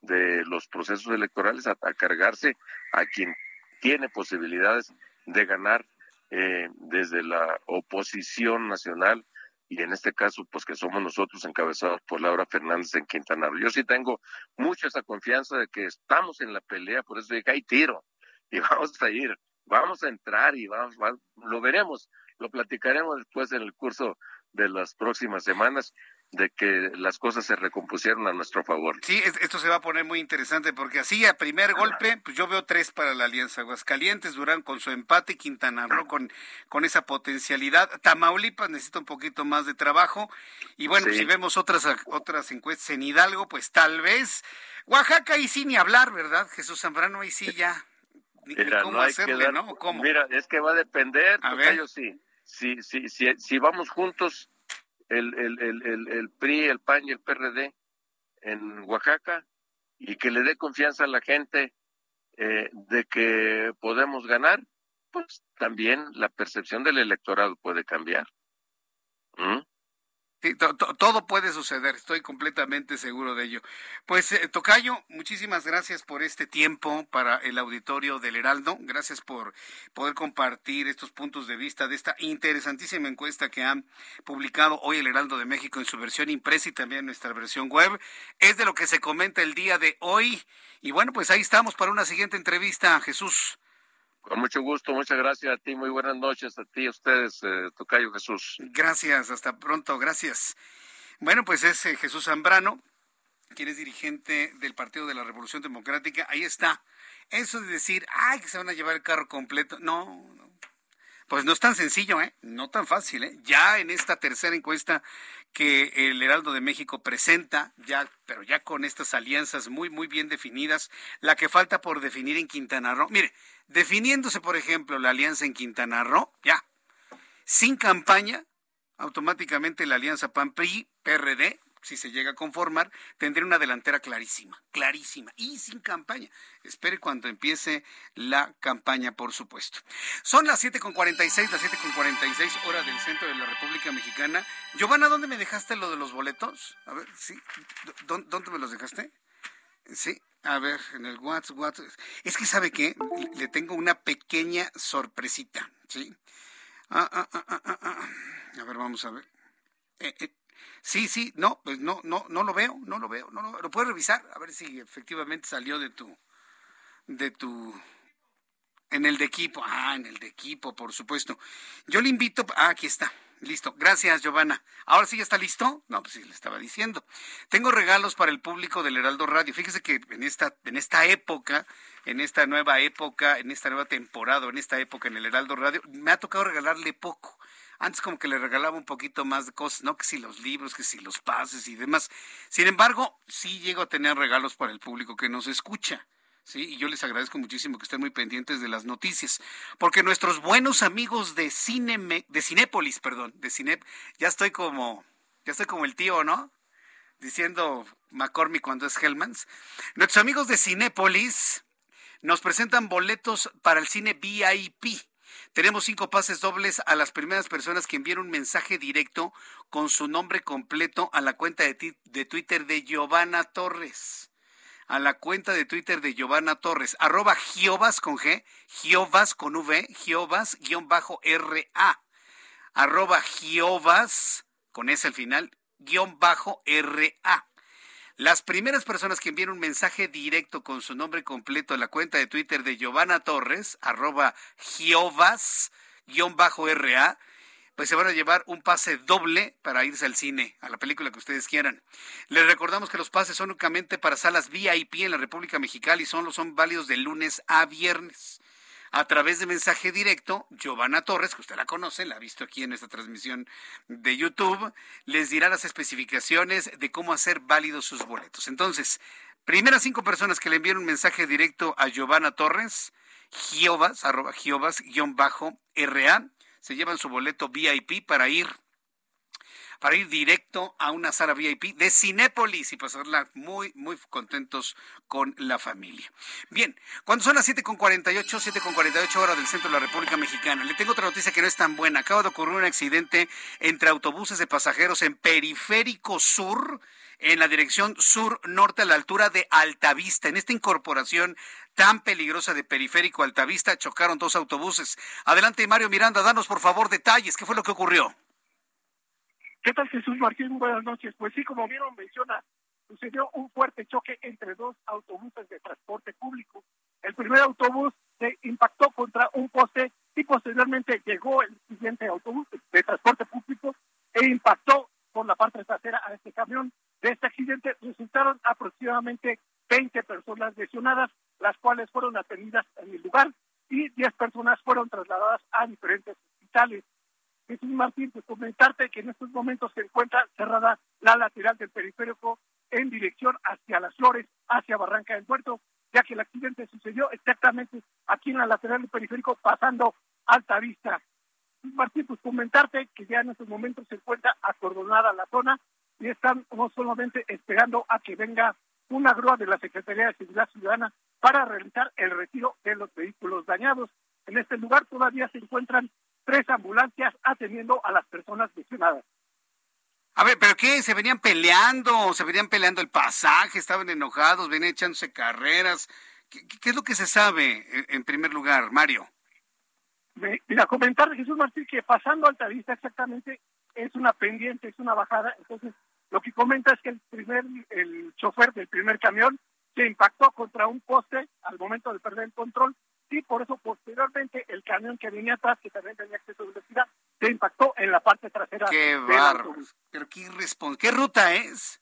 de los procesos electorales a, cargarse a quien tiene posibilidades de ganar eh, desde la oposición nacional y en este caso pues que somos nosotros encabezados por Laura Fernández en Quintana Roo. Yo sí tengo mucha esa confianza de que estamos en la pelea, por eso dije, hay tiro y vamos a ir vamos a entrar y vamos, lo veremos, lo platicaremos después en el curso de las próximas semanas de que las cosas se recompusieron a nuestro favor. Sí, esto se va a poner muy interesante porque así a primer golpe, pues yo veo tres para la Alianza Aguascalientes, Durán con su empate, Quintana Roo con, con esa potencialidad, Tamaulipas necesita un poquito más de trabajo y bueno, si vemos otras, otras encuestas en Hidalgo, pues tal vez Oaxaca y sí ni hablar, ¿verdad? Jesús Zambrano ahí sí ya Mira, no hay que Mira, es que va a depender, a sí. Si, si, si, si vamos juntos, el, el, el, el, PRI, el PAN y el PRD en Oaxaca, y que le dé confianza a la gente eh, de que podemos ganar, pues también la percepción del electorado puede cambiar. ¿Mm? Todo puede suceder, estoy completamente seguro de ello. Pues, eh, Tocayo, muchísimas gracias por este tiempo para el auditorio del Heraldo. Gracias por poder compartir estos puntos de vista de esta interesantísima encuesta que han publicado hoy el Heraldo de México en su versión impresa y también nuestra versión web. Es de lo que se comenta el día de hoy. Y bueno, pues ahí estamos para una siguiente entrevista, Jesús. Con mucho gusto, muchas gracias a ti, muy buenas noches a ti, a ustedes, eh, Tocayo Jesús. Gracias, hasta pronto, gracias. Bueno, pues es eh, Jesús Zambrano, quien es dirigente del Partido de la Revolución Democrática. Ahí está. Eso de decir, ay, que se van a llevar el carro completo. No, no. Pues no es tan sencillo, ¿eh? No tan fácil, ¿eh? Ya en esta tercera encuesta que el Heraldo de México presenta, ya, pero ya con estas alianzas muy, muy bien definidas, la que falta por definir en Quintana Roo. Mire, definiéndose, por ejemplo, la alianza en Quintana Roo, ya, sin campaña, automáticamente la alianza PAN-PRI, PRD, si se llega a conformar, tendría una delantera clarísima, clarísima y sin campaña. Espere cuando empiece la campaña, por supuesto. Son las 7.46, las 7.46 horas del centro de la República Mexicana. Giovanna, ¿dónde me dejaste lo de los boletos? A ver, sí. ¿Dónde me los dejaste? Sí, a ver, en el WhatsApp, Es que, ¿sabe qué? Le tengo una pequeña sorpresita, ¿sí? Ah, ah, ah, a ver, vamos a ver. Eh, eh, sí, sí, no, pues no, no, no lo veo, no lo veo, no lo, lo puedes revisar, a ver si efectivamente salió de tu, de tu, en el de equipo, ah, en el de equipo, por supuesto. Yo le invito, ah, aquí está. Listo. Gracias, Giovanna. ¿Ahora sí ya está listo? No, pues sí, le estaba diciendo. Tengo regalos para el público del Heraldo Radio. Fíjese que en esta, en esta época, en esta nueva época, en esta nueva temporada, en esta época en el Heraldo Radio, me ha tocado regalarle poco. Antes como que le regalaba un poquito más de cosas, ¿no? Que si los libros, que si los pases y demás. Sin embargo, sí llego a tener regalos para el público que nos escucha. Sí, y yo les agradezco muchísimo que estén muy pendientes de las noticias, porque nuestros buenos amigos de Cine de Cinépolis, perdón, de Cine, ya estoy como ya estoy como el tío, ¿no? Diciendo McCormick cuando es Hellmans. Nuestros amigos de Cinépolis nos presentan boletos para el cine VIP. Tenemos cinco pases dobles a las primeras personas que envíen un mensaje directo con su nombre completo a la cuenta de, de Twitter de Giovanna Torres a la cuenta de Twitter de Giovanna Torres, arroba Giovas con G, Giovas con V, Giovas guion bajo RA, arroba Giovas con S al final, guion bajo RA. Las primeras personas que envíen un mensaje directo con su nombre completo a la cuenta de Twitter de Giovanna Torres, arroba Giovas, guion bajo RA, pues se van a llevar un pase doble para irse al cine, a la película que ustedes quieran. Les recordamos que los pases son únicamente para salas VIP en la República Mexicana y son, son válidos de lunes a viernes. A través de mensaje directo, Giovanna Torres, que usted la conoce, la ha visto aquí en esta transmisión de YouTube, les dirá las especificaciones de cómo hacer válidos sus boletos. Entonces, primeras cinco personas que le envíen un mensaje directo a Giovanna Torres, Giovas, arroba Giovas, guion bajo, RA, se llevan su boleto VIP para ir para ir directo a una sala VIP de Cinépolis y pasarla muy, muy contentos con la familia. Bien, cuando son las 7.48, 7.48 horas del centro de la República Mexicana, le tengo otra noticia que no es tan buena. Acaba de ocurrir un accidente entre autobuses de pasajeros en Periférico Sur, en la dirección sur-norte a la altura de Altavista. En esta incorporación tan peligrosa de Periférico Altavista chocaron dos autobuses. Adelante, Mario Miranda, danos por favor detalles. ¿Qué fue lo que ocurrió? ¿Qué tal, Jesús Martín? Buenas noches. Pues sí, como vieron, menciona, sucedió un fuerte choque entre dos autobuses de transporte público. El primer autobús se impactó contra un poste y posteriormente llegó el siguiente autobús de transporte público e impactó por la parte trasera a este camión. De este accidente resultaron aproximadamente 20 personas lesionadas, las cuales fueron atendidas en el lugar y 10 personas fueron trasladadas a diferentes hospitales. Jesús Martín, pues comentarte que en estos momentos se encuentra cerrada la lateral del periférico en dirección hacia Las Flores, hacia Barranca del Puerto, ya que el accidente sucedió exactamente aquí en la lateral del periférico, pasando Alta Vista. Martín, pues comentarte que ya en estos momentos se encuentra acordonada la zona y están no solamente esperando a que venga una grúa de la Secretaría de Seguridad Ciudadana para realizar el retiro de los vehículos dañados. En este lugar todavía se encuentran tres ambulancias atendiendo a las personas lesionadas. A ver, ¿pero qué? ¿Se venían peleando? ¿Se venían peleando el pasaje? ¿Estaban enojados? ¿Venían echándose carreras? ¿Qué, es lo que se sabe en primer lugar, Mario? Mira, comentar Jesús Martín que pasando Altavista exactamente es una pendiente, es una bajada, entonces lo que comenta es que el primer, el chofer del primer camión se impactó contra un poste al momento de perder el control y por eso posteriormente el camión que venía atrás, que también tenía acceso a velocidad, se impactó en la parte trasera. ¡Qué barro! Pero qué, ¿qué ruta es?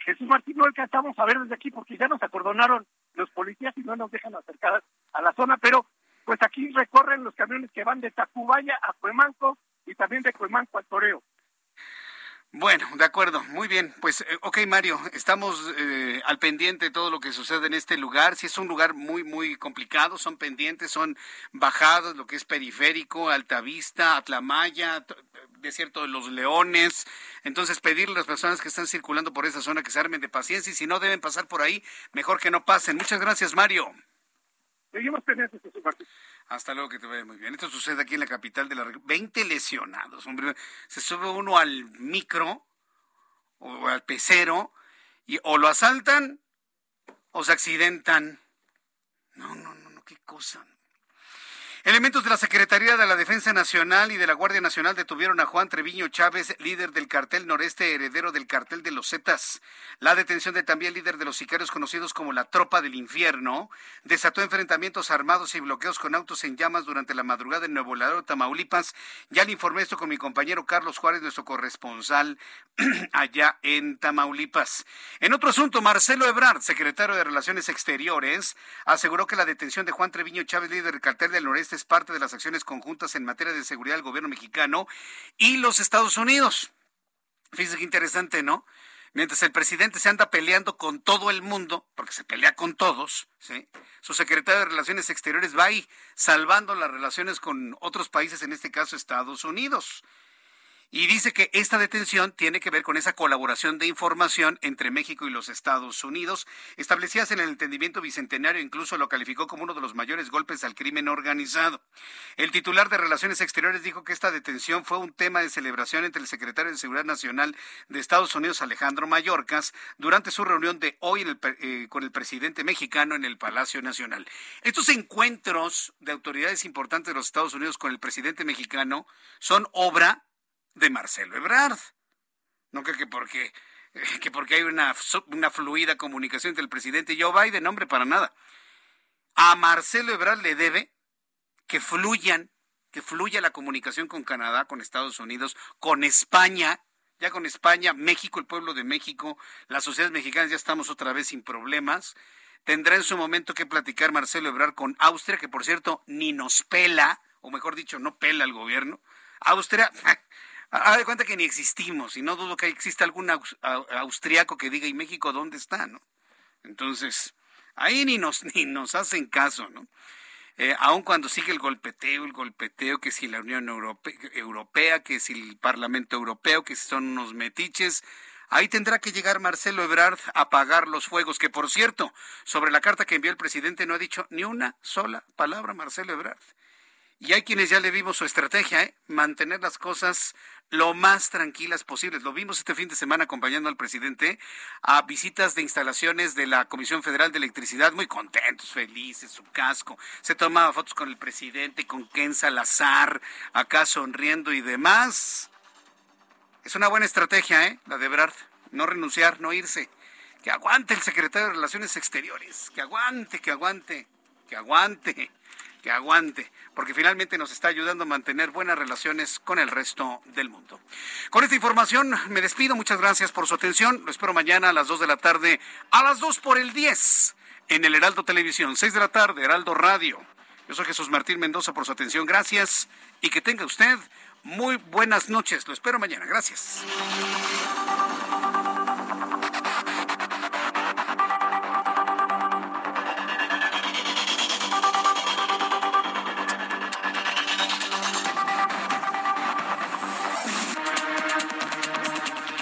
Jesús Martín, no alcanzamos a ver desde aquí porque ya nos acordonaron los policías y no nos dejan acercar a la zona, pero pues aquí recorren los camiones que van de Tacubaya a Cuemanco y también de Cuemanco al Toreo. Bueno, de acuerdo, muy bien. Pues, eh, ok, Mario, estamos eh, al pendiente de todo lo que sucede en este lugar. Si es un lugar muy, muy complicado, son pendientes, son bajados, lo que es periférico, Altavista, Atlamaya, desierto de los Leones. Entonces, pedirle a las personas que están circulando por esa zona que se armen de paciencia y si no deben pasar por ahí, mejor que no pasen. Muchas gracias, Mario. Seguimos pendientes, Martín. Hasta luego, que te vaya muy bien. Esto sucede aquí en la capital de la región. 20 lesionados, hombre. Se sube uno al micro o al pecero y o lo asaltan o se accidentan. No, no, no, no, qué cosa. Elementos de la Secretaría de la Defensa Nacional y de la Guardia Nacional detuvieron a Juan Treviño Chávez, líder del cartel noreste, heredero del cartel de los Zetas. La detención de también líder de los sicarios conocidos como la Tropa del Infierno desató enfrentamientos armados y bloqueos con autos en llamas durante la madrugada en Nuevo Laredo, Tamaulipas. Ya le informé esto con mi compañero Carlos Juárez, nuestro corresponsal allá en Tamaulipas. En otro asunto, Marcelo Ebrard, secretario de Relaciones Exteriores, aseguró que la detención de Juan Treviño Chávez, líder del cartel del noreste, es parte de las acciones conjuntas en materia de seguridad del gobierno mexicano y los Estados Unidos. Fíjense qué interesante, ¿no? Mientras el presidente se anda peleando con todo el mundo, porque se pelea con todos, ¿sí? su secretario de Relaciones Exteriores va ahí salvando las relaciones con otros países, en este caso Estados Unidos. Y dice que esta detención tiene que ver con esa colaboración de información entre México y los Estados Unidos, establecidas en el entendimiento bicentenario, incluso lo calificó como uno de los mayores golpes al crimen organizado. El titular de Relaciones Exteriores dijo que esta detención fue un tema de celebración entre el secretario de Seguridad Nacional de Estados Unidos, Alejandro Mayorkas, durante su reunión de hoy eh, con el presidente mexicano en el Palacio Nacional. Estos encuentros de autoridades importantes de los Estados Unidos con el presidente mexicano son obra de Marcelo Ebrard. No creo que porque, que porque hay una, una fluida comunicación entre el presidente y Joe Biden, hombre, para nada. A Marcelo Ebrard le debe que fluyan, que fluya la comunicación con Canadá, con Estados Unidos, con España, ya con España, México, el pueblo de México, las sociedades mexicanas ya estamos otra vez sin problemas. Tendrá en su momento que platicar Marcelo Ebrard con Austria, que por cierto ni nos pela, o mejor dicho, no pela al gobierno. Austria, Haga de cuenta que ni existimos y no dudo que exista algún austriaco que diga, ¿y México dónde está? ¿no? Entonces, ahí ni nos, ni nos hacen caso, ¿no? Eh, aun cuando sigue el golpeteo, el golpeteo, que si la Unión Europea, Europea, que si el Parlamento Europeo, que si son unos metiches, ahí tendrá que llegar Marcelo Ebrard a apagar los fuegos, que por cierto, sobre la carta que envió el presidente no ha dicho ni una sola palabra Marcelo Ebrard. Y hay quienes ya le vimos su estrategia, ¿eh? mantener las cosas lo más tranquilas posibles. Lo vimos este fin de semana acompañando al presidente a visitas de instalaciones de la Comisión Federal de Electricidad, muy contentos, felices, su casco. Se tomaba fotos con el presidente, con Ken Salazar, acá sonriendo y demás. Es una buena estrategia, ¿eh? La de Brad. No renunciar, no irse. Que aguante el secretario de Relaciones Exteriores. Que aguante, que aguante, que aguante que aguante, porque finalmente nos está ayudando a mantener buenas relaciones con el resto del mundo. Con esta información me despido, muchas gracias por su atención, lo espero mañana a las 2 de la tarde, a las 2 por el 10, en el Heraldo Televisión, 6 de la tarde, Heraldo Radio. Yo soy Jesús Martín Mendoza por su atención, gracias y que tenga usted muy buenas noches, lo espero mañana, gracias.